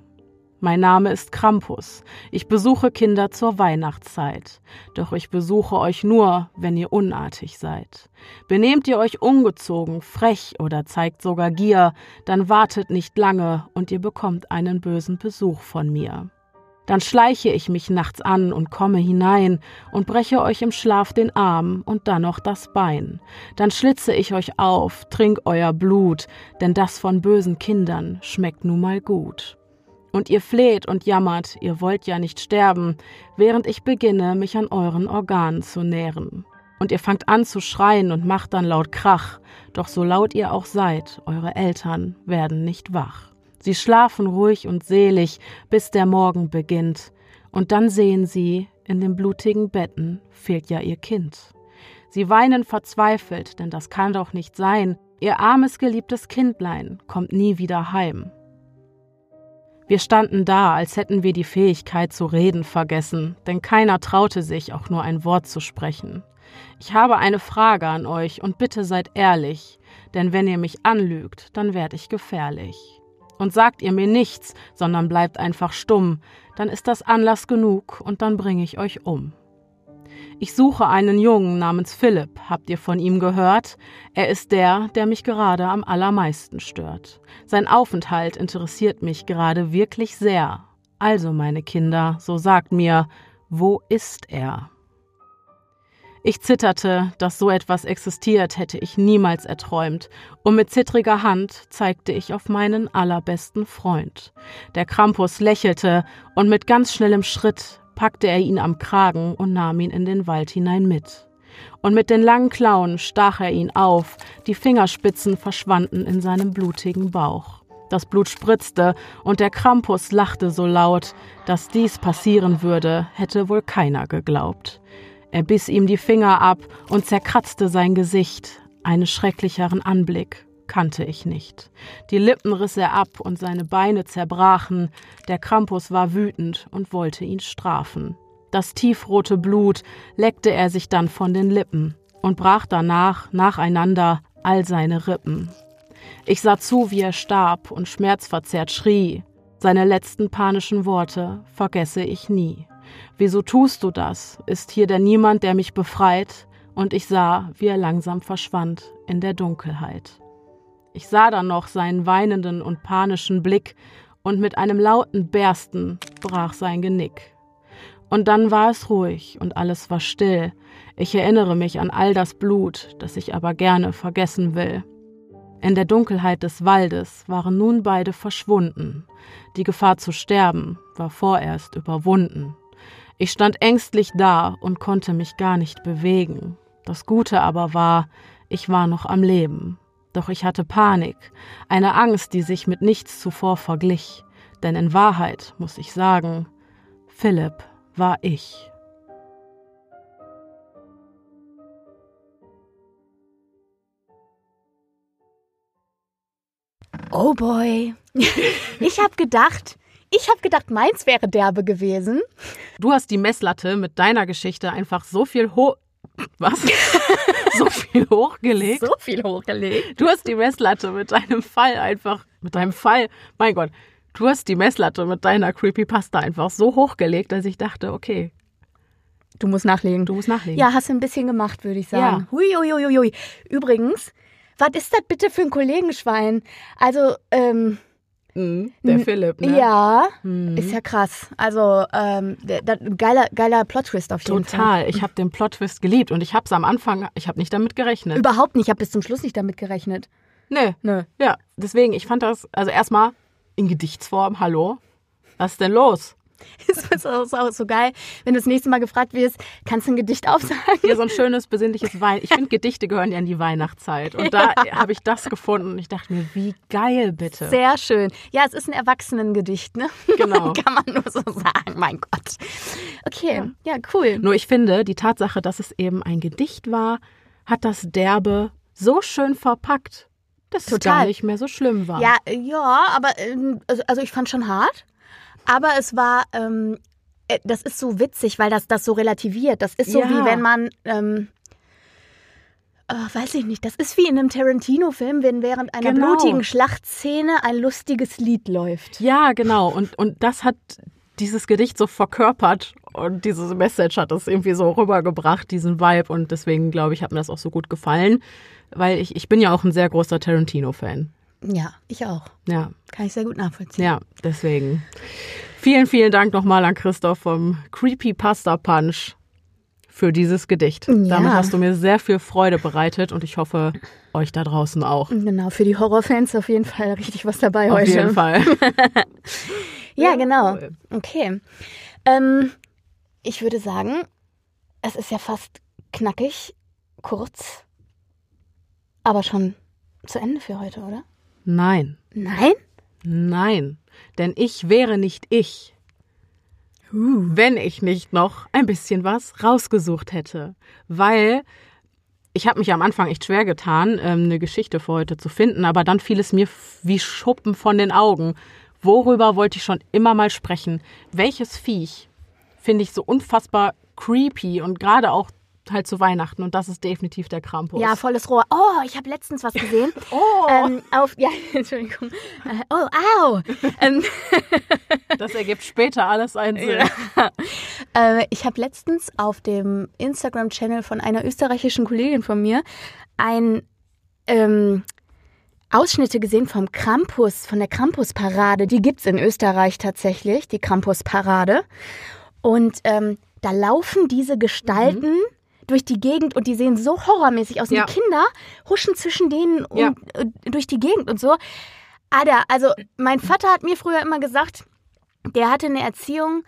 Mein Name ist Krampus. Ich besuche Kinder zur Weihnachtszeit. Doch ich besuche euch nur, wenn ihr unartig seid. Benehmt ihr euch ungezogen, frech oder zeigt sogar Gier, dann wartet nicht lange und ihr bekommt einen bösen Besuch von mir. Dann schleiche ich mich nachts an und komme hinein und breche euch im Schlaf den Arm und dann noch das Bein. Dann schlitze ich euch auf, trink euer Blut, denn das von bösen Kindern schmeckt nun mal gut. Und ihr fleht und jammert, ihr wollt ja nicht sterben, während ich beginne, mich an euren Organen zu nähren. Und ihr fangt an zu schreien und macht dann laut Krach, doch so laut ihr auch seid, eure Eltern werden nicht wach. Sie schlafen ruhig und selig, bis der Morgen beginnt, und dann sehen sie, in den blutigen Betten fehlt ja ihr Kind. Sie weinen verzweifelt, denn das kann doch nicht sein, ihr armes geliebtes Kindlein kommt nie wieder heim. Wir standen da, als hätten wir die Fähigkeit zu reden vergessen, denn keiner traute sich, auch nur ein Wort zu sprechen. Ich habe eine Frage an euch und bitte seid ehrlich, denn wenn ihr mich anlügt, dann werd ich gefährlich. Und sagt ihr mir nichts, sondern bleibt einfach stumm, dann ist das Anlass genug und dann bringe ich euch um. Ich suche einen Jungen namens Philipp, habt ihr von ihm gehört? Er ist der, der mich gerade am allermeisten stört. Sein Aufenthalt interessiert mich gerade wirklich sehr. Also, meine Kinder, so sagt mir, wo ist er? Ich zitterte, dass so etwas existiert, hätte ich niemals erträumt, und mit zittriger Hand zeigte ich auf meinen allerbesten Freund. Der Krampus lächelte, und mit ganz schnellem Schritt packte er ihn am Kragen und nahm ihn in den Wald hinein mit. Und mit den langen Klauen stach er ihn auf, die Fingerspitzen verschwanden in seinem blutigen Bauch. Das Blut spritzte, und der Krampus lachte so laut, dass dies passieren würde, hätte wohl keiner geglaubt. Er biss ihm die Finger ab und zerkratzte sein Gesicht. Einen schrecklicheren Anblick kannte ich nicht. Die Lippen riss er ab und seine Beine zerbrachen. Der Krampus war wütend und wollte ihn strafen. Das tiefrote Blut leckte er sich dann von den Lippen und brach danach nacheinander all seine Rippen. Ich sah zu, wie er starb und schmerzverzerrt schrie. Seine letzten panischen Worte vergesse ich nie. Wieso tust du das? Ist hier denn niemand, der mich befreit? Und ich sah, wie er langsam verschwand in der Dunkelheit. Ich sah dann noch seinen weinenden und panischen Blick, und mit einem lauten Bersten brach sein Genick. Und dann war es ruhig und alles war still. Ich erinnere mich an all das Blut, das ich aber gerne vergessen will. In der Dunkelheit des Waldes waren nun beide verschwunden. Die Gefahr zu sterben war vorerst überwunden. Ich stand ängstlich da und konnte mich gar nicht bewegen. Das Gute aber war, ich war noch am Leben. Doch ich hatte Panik, eine Angst, die sich mit nichts zuvor verglich. Denn in Wahrheit, muss ich sagen, Philipp war ich. Oh boy. [laughs] Ich hab gedacht, ich habe gedacht, meins wäre derbe gewesen. Du hast die Messlatte mit deiner Geschichte einfach so viel hoch. Was? [laughs] [laughs] so viel hochgelegt? So viel hochgelegt. Du hast die Messlatte mit deinem Fall einfach. Mit deinem Fall. Mein Gott. Du hast die Messlatte mit deiner Creepypasta einfach so hochgelegt, dass ich dachte, okay. Du musst nachlegen. Du musst nachlegen. Ja, hast du ein bisschen gemacht, würde ich sagen. Ja. Hui, hui, hui, hui. Übrigens, was ist das bitte für ein Kollegenschwein? Also, ähm, der Philipp, ne? Ja, mhm. ist ja krass. Also ähm, der, der, geiler, geiler Plot-Twist auf jeden Total. Fall. Total. Ich habe den Plot-Twist geliebt und ich habe es am Anfang, ich habe nicht damit gerechnet. Überhaupt nicht. Ich habe bis zum Schluss nicht damit gerechnet. Nee. Nö. Ja, deswegen, ich fand das, also erstmal in Gedichtsform, hallo, was ist denn los? [laughs] Ist auch, ist auch so geil, wenn du das nächste Mal gefragt wirst, kannst du ein Gedicht aufsagen? Hier so ein schönes, besinnliches Wein. Ich finde, Gedichte gehören ja in die Weihnachtszeit. Und da ja. habe ich das gefunden und ich dachte mir, wie geil bitte. Sehr schön. Ja, es ist ein Erwachsenengedicht, ne? [laughs] Genau. Kann man nur so sagen, mein Gott. Okay, ja. ja, cool. Nur ich finde, die Tatsache, dass es eben ein Gedicht war, hat das Derbe so schön verpackt, dass Total. es gar nicht mehr so schlimm war. Ja, ja, aber ähm, also, also ich fand schon hart. Aber es war, ähm, äh, das ist so witzig, weil das das so relativiert. Das ist so ja. wie wenn man, ähm, oh, weiß ich nicht, das ist wie in einem Tarantino-Film, wenn während einer genau. blutigen Schlachtszene ein lustiges Lied läuft. Ja, genau. Und, und das hat dieses Gedicht so verkörpert und diese Message hat es irgendwie so rübergebracht, diesen Vibe. Und deswegen, glaube ich, hat mir das auch so gut gefallen, weil ich, ich bin ja auch ein sehr großer Tarantino-Fan. Ja, ich auch. Ja. Kann ich sehr gut nachvollziehen. Ja, deswegen. Vielen, vielen Dank nochmal an Christoph vom Creepy Pasta Punch für dieses Gedicht. Ja. Damit hast du mir sehr viel Freude bereitet und ich hoffe, euch da draußen auch. Genau, für die Horrorfans auf jeden Fall richtig was dabei auf heute. Auf jeden Fall. [laughs] ja, ja, genau. Okay. Ähm, ich würde sagen, es ist ja fast knackig, kurz, aber schon zu Ende für heute, oder? Nein. Nein? Nein, denn ich wäre nicht ich, uh. wenn ich nicht noch ein bisschen was rausgesucht hätte. Weil ich habe mich am Anfang echt schwer getan, ähm, eine Geschichte für heute zu finden, aber dann fiel es mir wie Schuppen von den Augen. Worüber wollte ich schon immer mal sprechen? Welches Viech finde ich so unfassbar creepy und gerade auch halt zu Weihnachten und das ist definitiv der Krampus. Ja, volles Rohr. Oh, ich habe letztens was gesehen. [laughs] oh. Ähm, auf, ja, [laughs] Entschuldigung. Äh, oh, au. Ähm. [laughs] das ergibt später alles einen Sinn. Ja. Äh, ich habe letztens auf dem Instagram-Channel von einer österreichischen Kollegin von mir ein ähm, Ausschnitte gesehen vom Krampus, von der Krampusparade. Die gibt es in Österreich tatsächlich, die Krampusparade. Und ähm, da laufen diese Gestalten mhm durch die Gegend und die sehen so horrormäßig aus. Und ja. die Kinder huschen zwischen denen und ja. Äh, durch die Gegend und so. Ada, also mein Vater hat mir früher immer gesagt, der hatte eine Erziehung,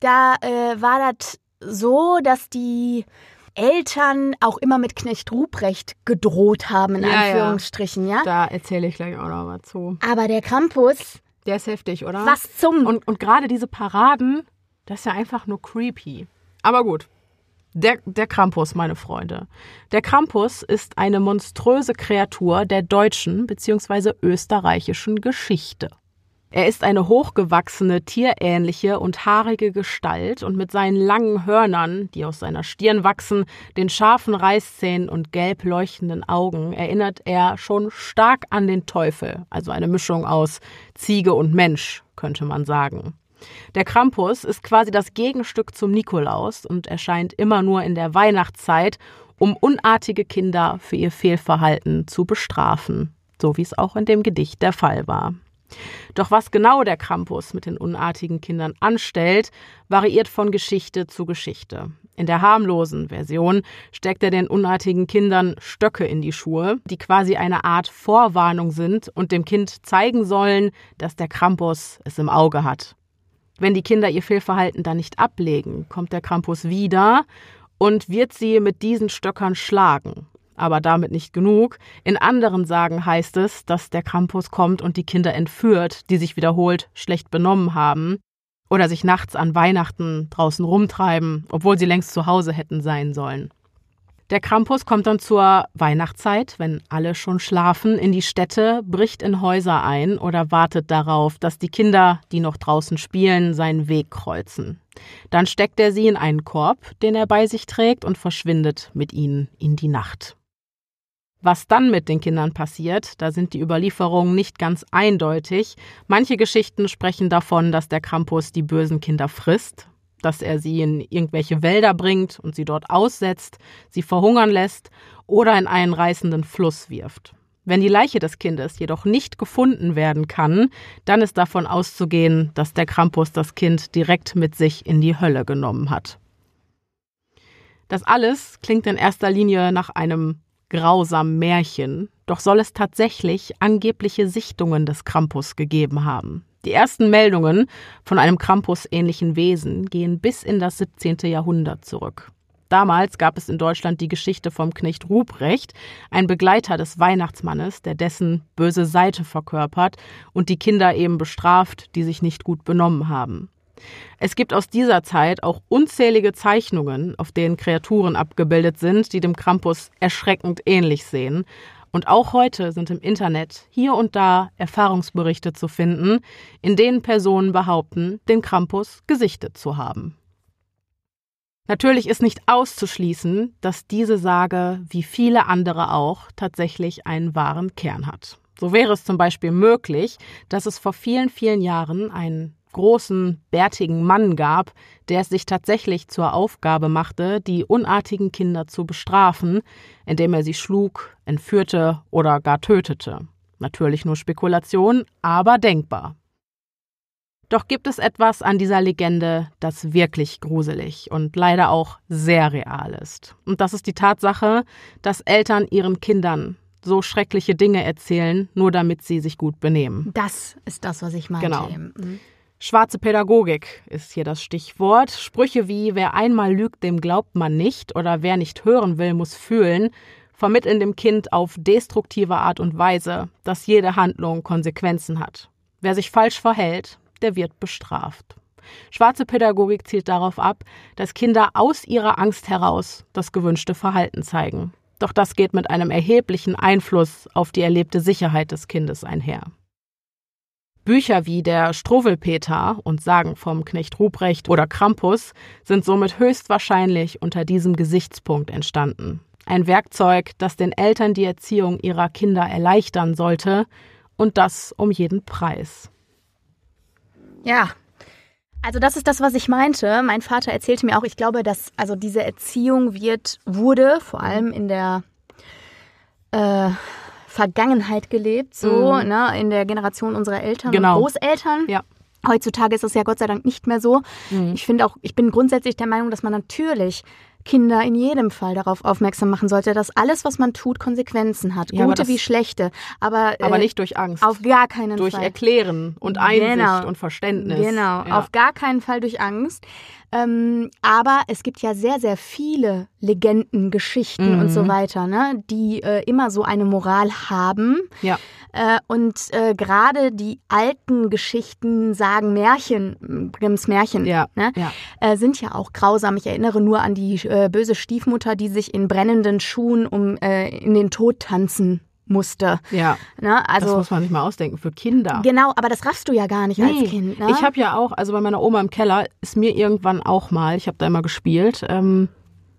da äh, war das so, dass die Eltern auch immer mit Knecht Ruprecht gedroht haben, in ja, Anführungsstrichen, ja. Da erzähle ich gleich auch noch was zu. Aber der Campus. Der ist heftig, oder? Was zum? Und, und gerade diese Paraden, das ist ja einfach nur creepy. Aber gut, der, der Krampus, meine Freunde. Der Krampus ist eine monströse Kreatur der deutschen bzw. österreichischen Geschichte. Er ist eine hochgewachsene, tierähnliche und haarige Gestalt und mit seinen langen Hörnern, die aus seiner Stirn wachsen, den scharfen Reißzähnen und gelb leuchtenden Augen erinnert er schon stark an den Teufel, also eine Mischung aus Ziege und Mensch, könnte man sagen. Der Krampus ist quasi das Gegenstück zum Nikolaus und erscheint immer nur in der Weihnachtszeit, um unartige Kinder für ihr Fehlverhalten zu bestrafen, so wie es auch in dem Gedicht der Fall war. Doch was genau der Krampus mit den unartigen Kindern anstellt, variiert von Geschichte zu Geschichte. In der harmlosen Version steckt er den unartigen Kindern Stöcke in die Schuhe, die quasi eine Art Vorwarnung sind und dem Kind zeigen sollen, dass der Krampus es im Auge hat. Wenn die Kinder ihr Fehlverhalten dann nicht ablegen, kommt der Krampus wieder und wird sie mit diesen Stöckern schlagen. Aber damit nicht genug. In anderen Sagen heißt es, dass der Krampus kommt und die Kinder entführt, die sich wiederholt schlecht benommen haben oder sich nachts an Weihnachten draußen rumtreiben, obwohl sie längst zu Hause hätten sein sollen. Der Krampus kommt dann zur Weihnachtszeit, wenn alle schon schlafen, in die Städte, bricht in Häuser ein oder wartet darauf, dass die Kinder, die noch draußen spielen, seinen Weg kreuzen. Dann steckt er sie in einen Korb, den er bei sich trägt, und verschwindet mit ihnen in die Nacht. Was dann mit den Kindern passiert, da sind die Überlieferungen nicht ganz eindeutig. Manche Geschichten sprechen davon, dass der Krampus die bösen Kinder frisst, dass er sie in irgendwelche Wälder bringt und sie dort aussetzt, sie verhungern lässt oder in einen reißenden Fluss wirft. Wenn die Leiche des Kindes jedoch nicht gefunden werden kann, dann ist davon auszugehen, dass der Krampus das Kind direkt mit sich in die Hölle genommen hat. Das alles klingt in erster Linie nach einem grausamen Märchen, doch soll es tatsächlich angebliche Sichtungen des Krampus gegeben haben. Die ersten Meldungen von einem Krampus-ähnlichen Wesen gehen bis in das 17. Jahrhundert zurück. Damals gab es in Deutschland die Geschichte vom Knecht Ruprecht, ein Begleiter des Weihnachtsmannes, der dessen böse Seite verkörpert und die Kinder eben bestraft, die sich nicht gut benommen haben. Es gibt aus dieser Zeit auch unzählige Zeichnungen, auf denen Kreaturen abgebildet sind, die dem Krampus erschreckend ähnlich sehen. Und auch heute sind im Internet hier und da Erfahrungsberichte zu finden, in denen Personen behaupten, den Krampus gesichtet zu haben. Natürlich ist nicht auszuschließen, dass diese Sage, wie viele andere auch, tatsächlich einen wahren Kern hat. So wäre es zum Beispiel möglich, dass es vor vielen, vielen Jahren einen großen, bärtigen Mann gab, der es sich tatsächlich zur Aufgabe machte, die unartigen Kinder zu bestrafen, indem er sie schlug, entführte oder gar tötete. Natürlich nur Spekulation, aber denkbar. Doch gibt es etwas an dieser Legende, das wirklich gruselig und leider auch sehr real ist. Und das ist die Tatsache, dass Eltern ihren Kindern so schreckliche Dinge erzählen, nur damit sie sich gut benehmen. Das ist das, was ich meinte. Genau. Mhm. Schwarze Pädagogik ist hier das Stichwort. Sprüche wie wer einmal lügt, dem glaubt man nicht oder wer nicht hören will, muss fühlen, vermitteln dem Kind auf destruktive Art und Weise, dass jede Handlung Konsequenzen hat. Wer sich falsch verhält, der wird bestraft. Schwarze Pädagogik zielt darauf ab, dass Kinder aus ihrer Angst heraus das gewünschte Verhalten zeigen. Doch das geht mit einem erheblichen Einfluss auf die erlebte Sicherheit des Kindes einher. Bücher wie der Struwwelpeter und Sagen vom Knecht Ruprecht oder Krampus sind somit höchstwahrscheinlich unter diesem Gesichtspunkt entstanden. Ein Werkzeug, das den Eltern die Erziehung ihrer Kinder erleichtern sollte und das um jeden Preis. Ja. Also das ist das, was ich meinte. Mein Vater erzählte mir auch, ich glaube, dass also diese Erziehung wird, wurde vor allem in der äh, Vergangenheit gelebt, so, Mhm. ne, in der Generation unserer Eltern Genau. und Großeltern. Ja. Heutzutage ist es ja Gott sei Dank nicht mehr so. Mhm. Ich finde auch, ich bin grundsätzlich der Meinung, dass man natürlich Kinder in jedem Fall darauf aufmerksam machen sollte, dass alles, was man tut, Konsequenzen hat. Ja, Gute das- wie schlechte. Aber, Aber äh, nicht durch Angst. auf gar keinen durch Fall. Erklären und Einsicht Genau. und Verständnis. Genau, Ja. auf gar keinen Fall durch Angst. Ähm, aber es gibt ja sehr, sehr viele Legenden, Geschichten Mhm. und so weiter, ne, die äh, immer so eine Moral haben. Ja. Äh, und äh, gerade die alten Geschichten, sagen Märchen, Grimms Märchen, Ja, ne, ja. äh, sind ja auch grausam. Ich erinnere nur an die äh, böse Stiefmutter, die sich in brennenden Schuhen um äh, in den Tod tanzen musste. ja. Ne? das Also muss man sich mal ausdenken für Kinder. genau, aber das raffst du ja gar nicht Nee, als Kind. Ne? Ich habe ja auch, also bei meiner Oma im Keller ist mir irgendwann auch mal, ich habe da immer gespielt, ähm,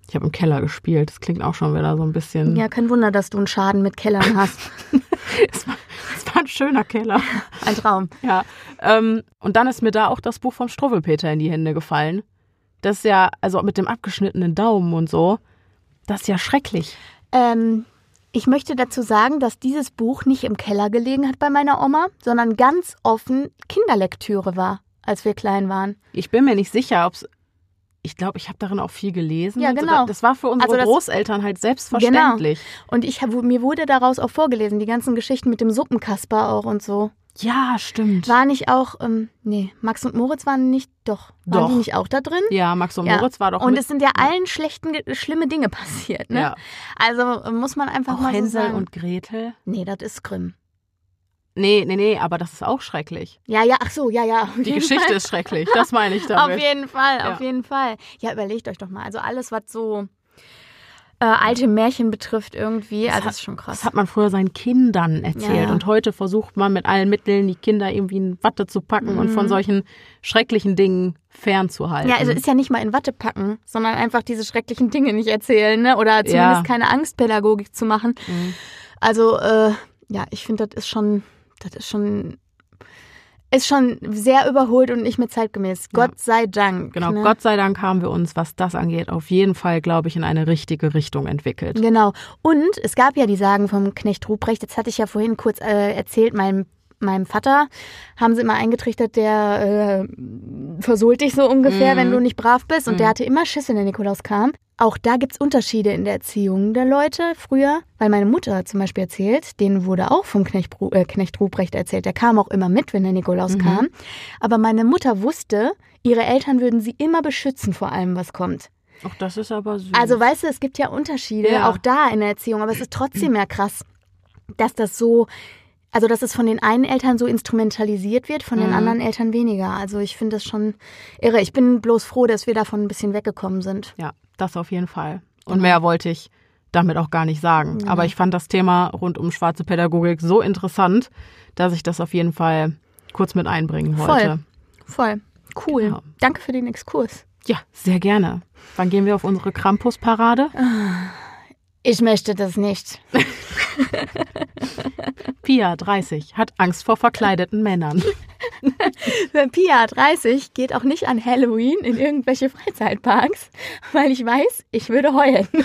ich habe im Keller gespielt, das klingt auch schon wieder so ein bisschen. Ja, kein Wunder, dass du einen Schaden mit Kellern hast. [laughs] es, war, es war ein schöner Keller. Ein Traum. Ja. Ähm, und dann ist mir da auch das Buch vom Struwwelpeter in die Hände gefallen. Das ist ja, also mit dem abgeschnittenen Daumen und so, das ist ja schrecklich. Ähm, ich möchte dazu sagen, dass dieses Buch nicht im Keller gelegen hat bei meiner Oma, sondern ganz offen Kinderlektüre war, als wir klein waren. Ich bin mir nicht sicher, ob es. Ich glaube, ich habe darin auch viel gelesen. Ja, genau. Das war für unsere Also Großeltern halt selbstverständlich. Und ich hab, mir wurde daraus auch vorgelesen, die ganzen Geschichten mit dem Suppenkasper auch und so. Ja, stimmt. War nicht auch, ähm, nee, Max und Moritz waren nicht, doch, waren Doch. die nicht auch da drin? ja, Max und Ja. Moritz war doch Und es sind ja allen schlechten, schlimme Dinge [laughs] passiert, ne? ja. Also muss man einfach auch mal so Hänsel sagen. und Gretel. nee, das ist Grimm. Nee, nee, nee, aber das ist auch schrecklich. Ja, ja, ach so, ja, ja. Die Geschichte Fall. ist schrecklich, das meine ich [laughs] damit. Auf jeden Fall, Ja. auf jeden Fall. Ja, überlegt euch doch mal. Also alles, was so äh, alte Märchen betrifft irgendwie, also hat- das ist schon krass. Das hat man früher seinen Kindern erzählt. Ja, ja. Und heute versucht man mit allen Mitteln, die Kinder irgendwie in Watte zu packen und von solchen schrecklichen Dingen fernzuhalten. Mhm. Ja, also ist ja nicht mal in Watte packen, sondern einfach diese schrecklichen Dinge nicht erzählen, ne? Oder zumindest Ja. keine Angstpädagogik zu machen. Mhm. Also, äh, ja, ich finde, das ist schon, das ist schon, ist schon sehr überholt und nicht mehr zeitgemäß. Ja. Gott sei Dank. Genau, ne? Gott sei Dank haben wir uns, was das angeht, auf jeden Fall, glaube ich, in eine richtige Richtung entwickelt. Genau. Und es gab ja die Sagen vom Knecht Ruprecht. Jetzt hatte ich ja vorhin kurz äh, erzählt, mein meinem Vater haben sie immer eingetrichtert, der äh, versohlt dich so ungefähr, Mhm. wenn du nicht brav bist. Und Mhm. der hatte immer Schiss, wenn der Nikolaus kam. Auch da gibt's Unterschiede in der Erziehung der Leute früher, weil meine Mutter zum Beispiel erzählt, denen wurde auch vom Knecht, äh, Knecht Ruprecht erzählt. Der kam auch immer mit, wenn der Nikolaus Mhm. kam. Aber meine Mutter wusste, ihre Eltern würden sie immer beschützen vor allem, was kommt. Ach, das ist aber süß. Also weißt du, es gibt ja Unterschiede, Ja. auch da in der Erziehung, aber es ist trotzdem ja krass, dass das so, also dass es von den einen Eltern so instrumentalisiert wird, von den Mhm. anderen Eltern weniger. Also ich finde das schon irre. Ich bin bloß froh, dass wir davon ein bisschen weggekommen sind. Ja, das auf jeden Fall. Und mehr wollte ich damit auch gar nicht sagen. Aber ich fand das Thema rund um schwarze Pädagogik so interessant, dass ich das auf jeden Fall kurz mit einbringen wollte. Voll. Cool. Ja. Danke für den Exkurs. Ja, sehr gerne. Wann gehen wir auf unsere Krampus-Parade? Ich möchte das nicht. [laughs] Pia, 30, hat Angst vor verkleideten Männern. [laughs] [laughs] Pia 30 geht auch nicht an Halloween in irgendwelche Freizeitparks, weil ich weiß, ich würde heulen. [laughs]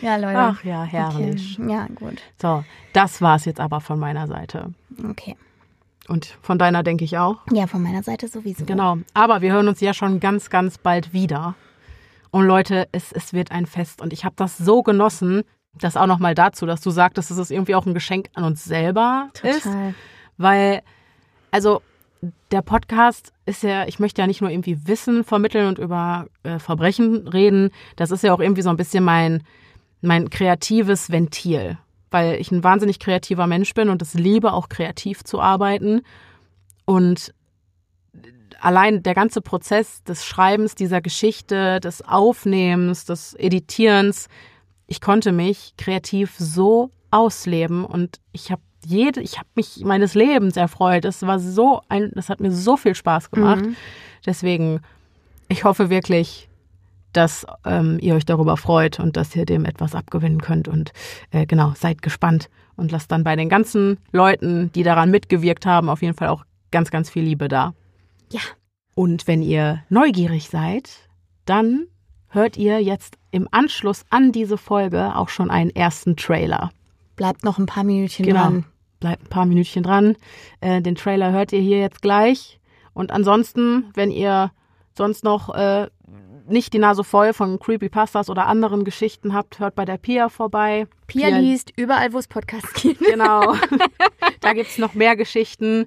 ja, Leute. Ach ja, herrlich. Okay. Ja, gut. So, das war's jetzt aber von meiner Seite. Okay. Und von deiner denke ich auch. Ja, von meiner Seite sowieso. Genau. Aber wir hören uns ja schon ganz, ganz bald wieder. Und Leute, es, es wird ein Fest. Und ich habe das so genossen. Das auch nochmal dazu, dass du sagtest, dass es irgendwie auch ein Geschenk an uns selber ist. Total. Weil, also der Podcast ist ja, ich möchte ja nicht nur irgendwie Wissen vermitteln und über äh, Verbrechen reden. Das ist ja auch irgendwie so ein bisschen mein, mein kreatives Ventil. Weil ich ein wahnsinnig kreativer Mensch bin und es liebe, auch kreativ zu arbeiten. Und allein der ganze Prozess des Schreibens dieser Geschichte, des Aufnehmens, des Editierens, ich konnte mich kreativ so ausleben und ich habe jede, ich habe mich meines Lebens erfreut. Das war so ein, das hat mir so viel Spaß gemacht. Mhm. Deswegen, ich hoffe wirklich, dass ähm, ihr euch darüber freut und dass ihr dem etwas abgewinnen könnt. Und äh, genau, seid gespannt und lasst dann bei den ganzen Leuten, die daran mitgewirkt haben, auf jeden Fall auch ganz, ganz viel Liebe da. Ja. Und wenn ihr neugierig seid, dann hört ihr jetzt im Anschluss an diese Folge auch schon einen ersten Trailer. Bleibt noch ein paar Minütchen Genau. dran. Bleibt ein paar Minütchen dran. Äh, den Trailer hört ihr hier jetzt gleich. Und ansonsten, wenn ihr sonst noch äh, nicht die Nase voll von Creepypastas oder anderen Geschichten habt, hört bei der Pia vorbei. Pia liest überall, wo es Podcasts gibt. Genau. [laughs] da gibt's noch mehr Geschichten,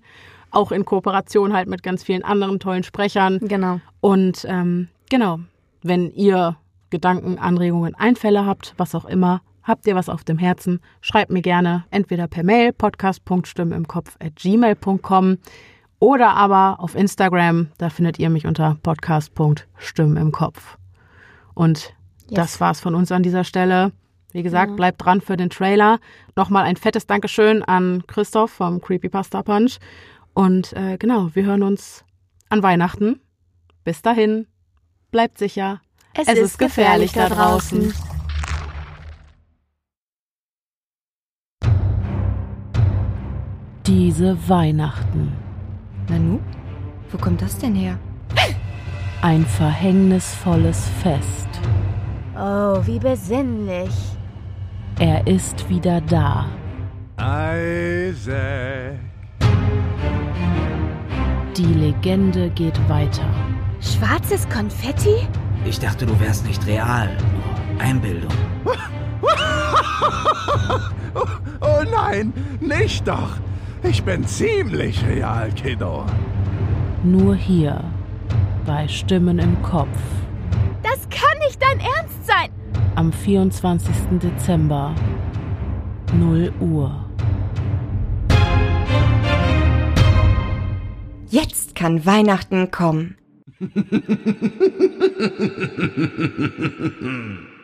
auch in Kooperation halt mit ganz vielen anderen tollen Sprechern. Genau. Und ähm, genau, wenn ihr Gedanken, Anregungen, Einfälle habt, was auch immer, habt ihr was auf dem Herzen, schreibt mir gerne entweder per Mail podcast.stimmeimkopf@gmail.com oder aber auf Instagram, da findet ihr mich unter podcast.stimmeimkopf. Und Yes. das war's von uns an dieser Stelle. Wie gesagt, bleibt dran für den Trailer. Nochmal ein fettes Dankeschön an Christoph vom Creepypasta Punch. Und äh, genau, wir hören uns an Weihnachten. Bis dahin, bleibt sicher. Es, Es ist gefährlich da draußen. Diese Weihnachten. Nanu, wo kommt das denn her? Ein verhängnisvolles Fest. Oh, wie besinnlich. Er ist wieder da. Isaac. Die Legende geht weiter. Schwarzes Konfetti? Ich dachte, du wärst nicht real. Nur Einbildung. [laughs] Oh nein, nicht doch. Ich bin ziemlich real, Kiddo. Nur hier bei Stimmen im Kopf Das kann nicht dein Ernst sein. am 24. Dezember 0 Uhr. Jetzt kann Weihnachten kommen. Hmm. [laughs]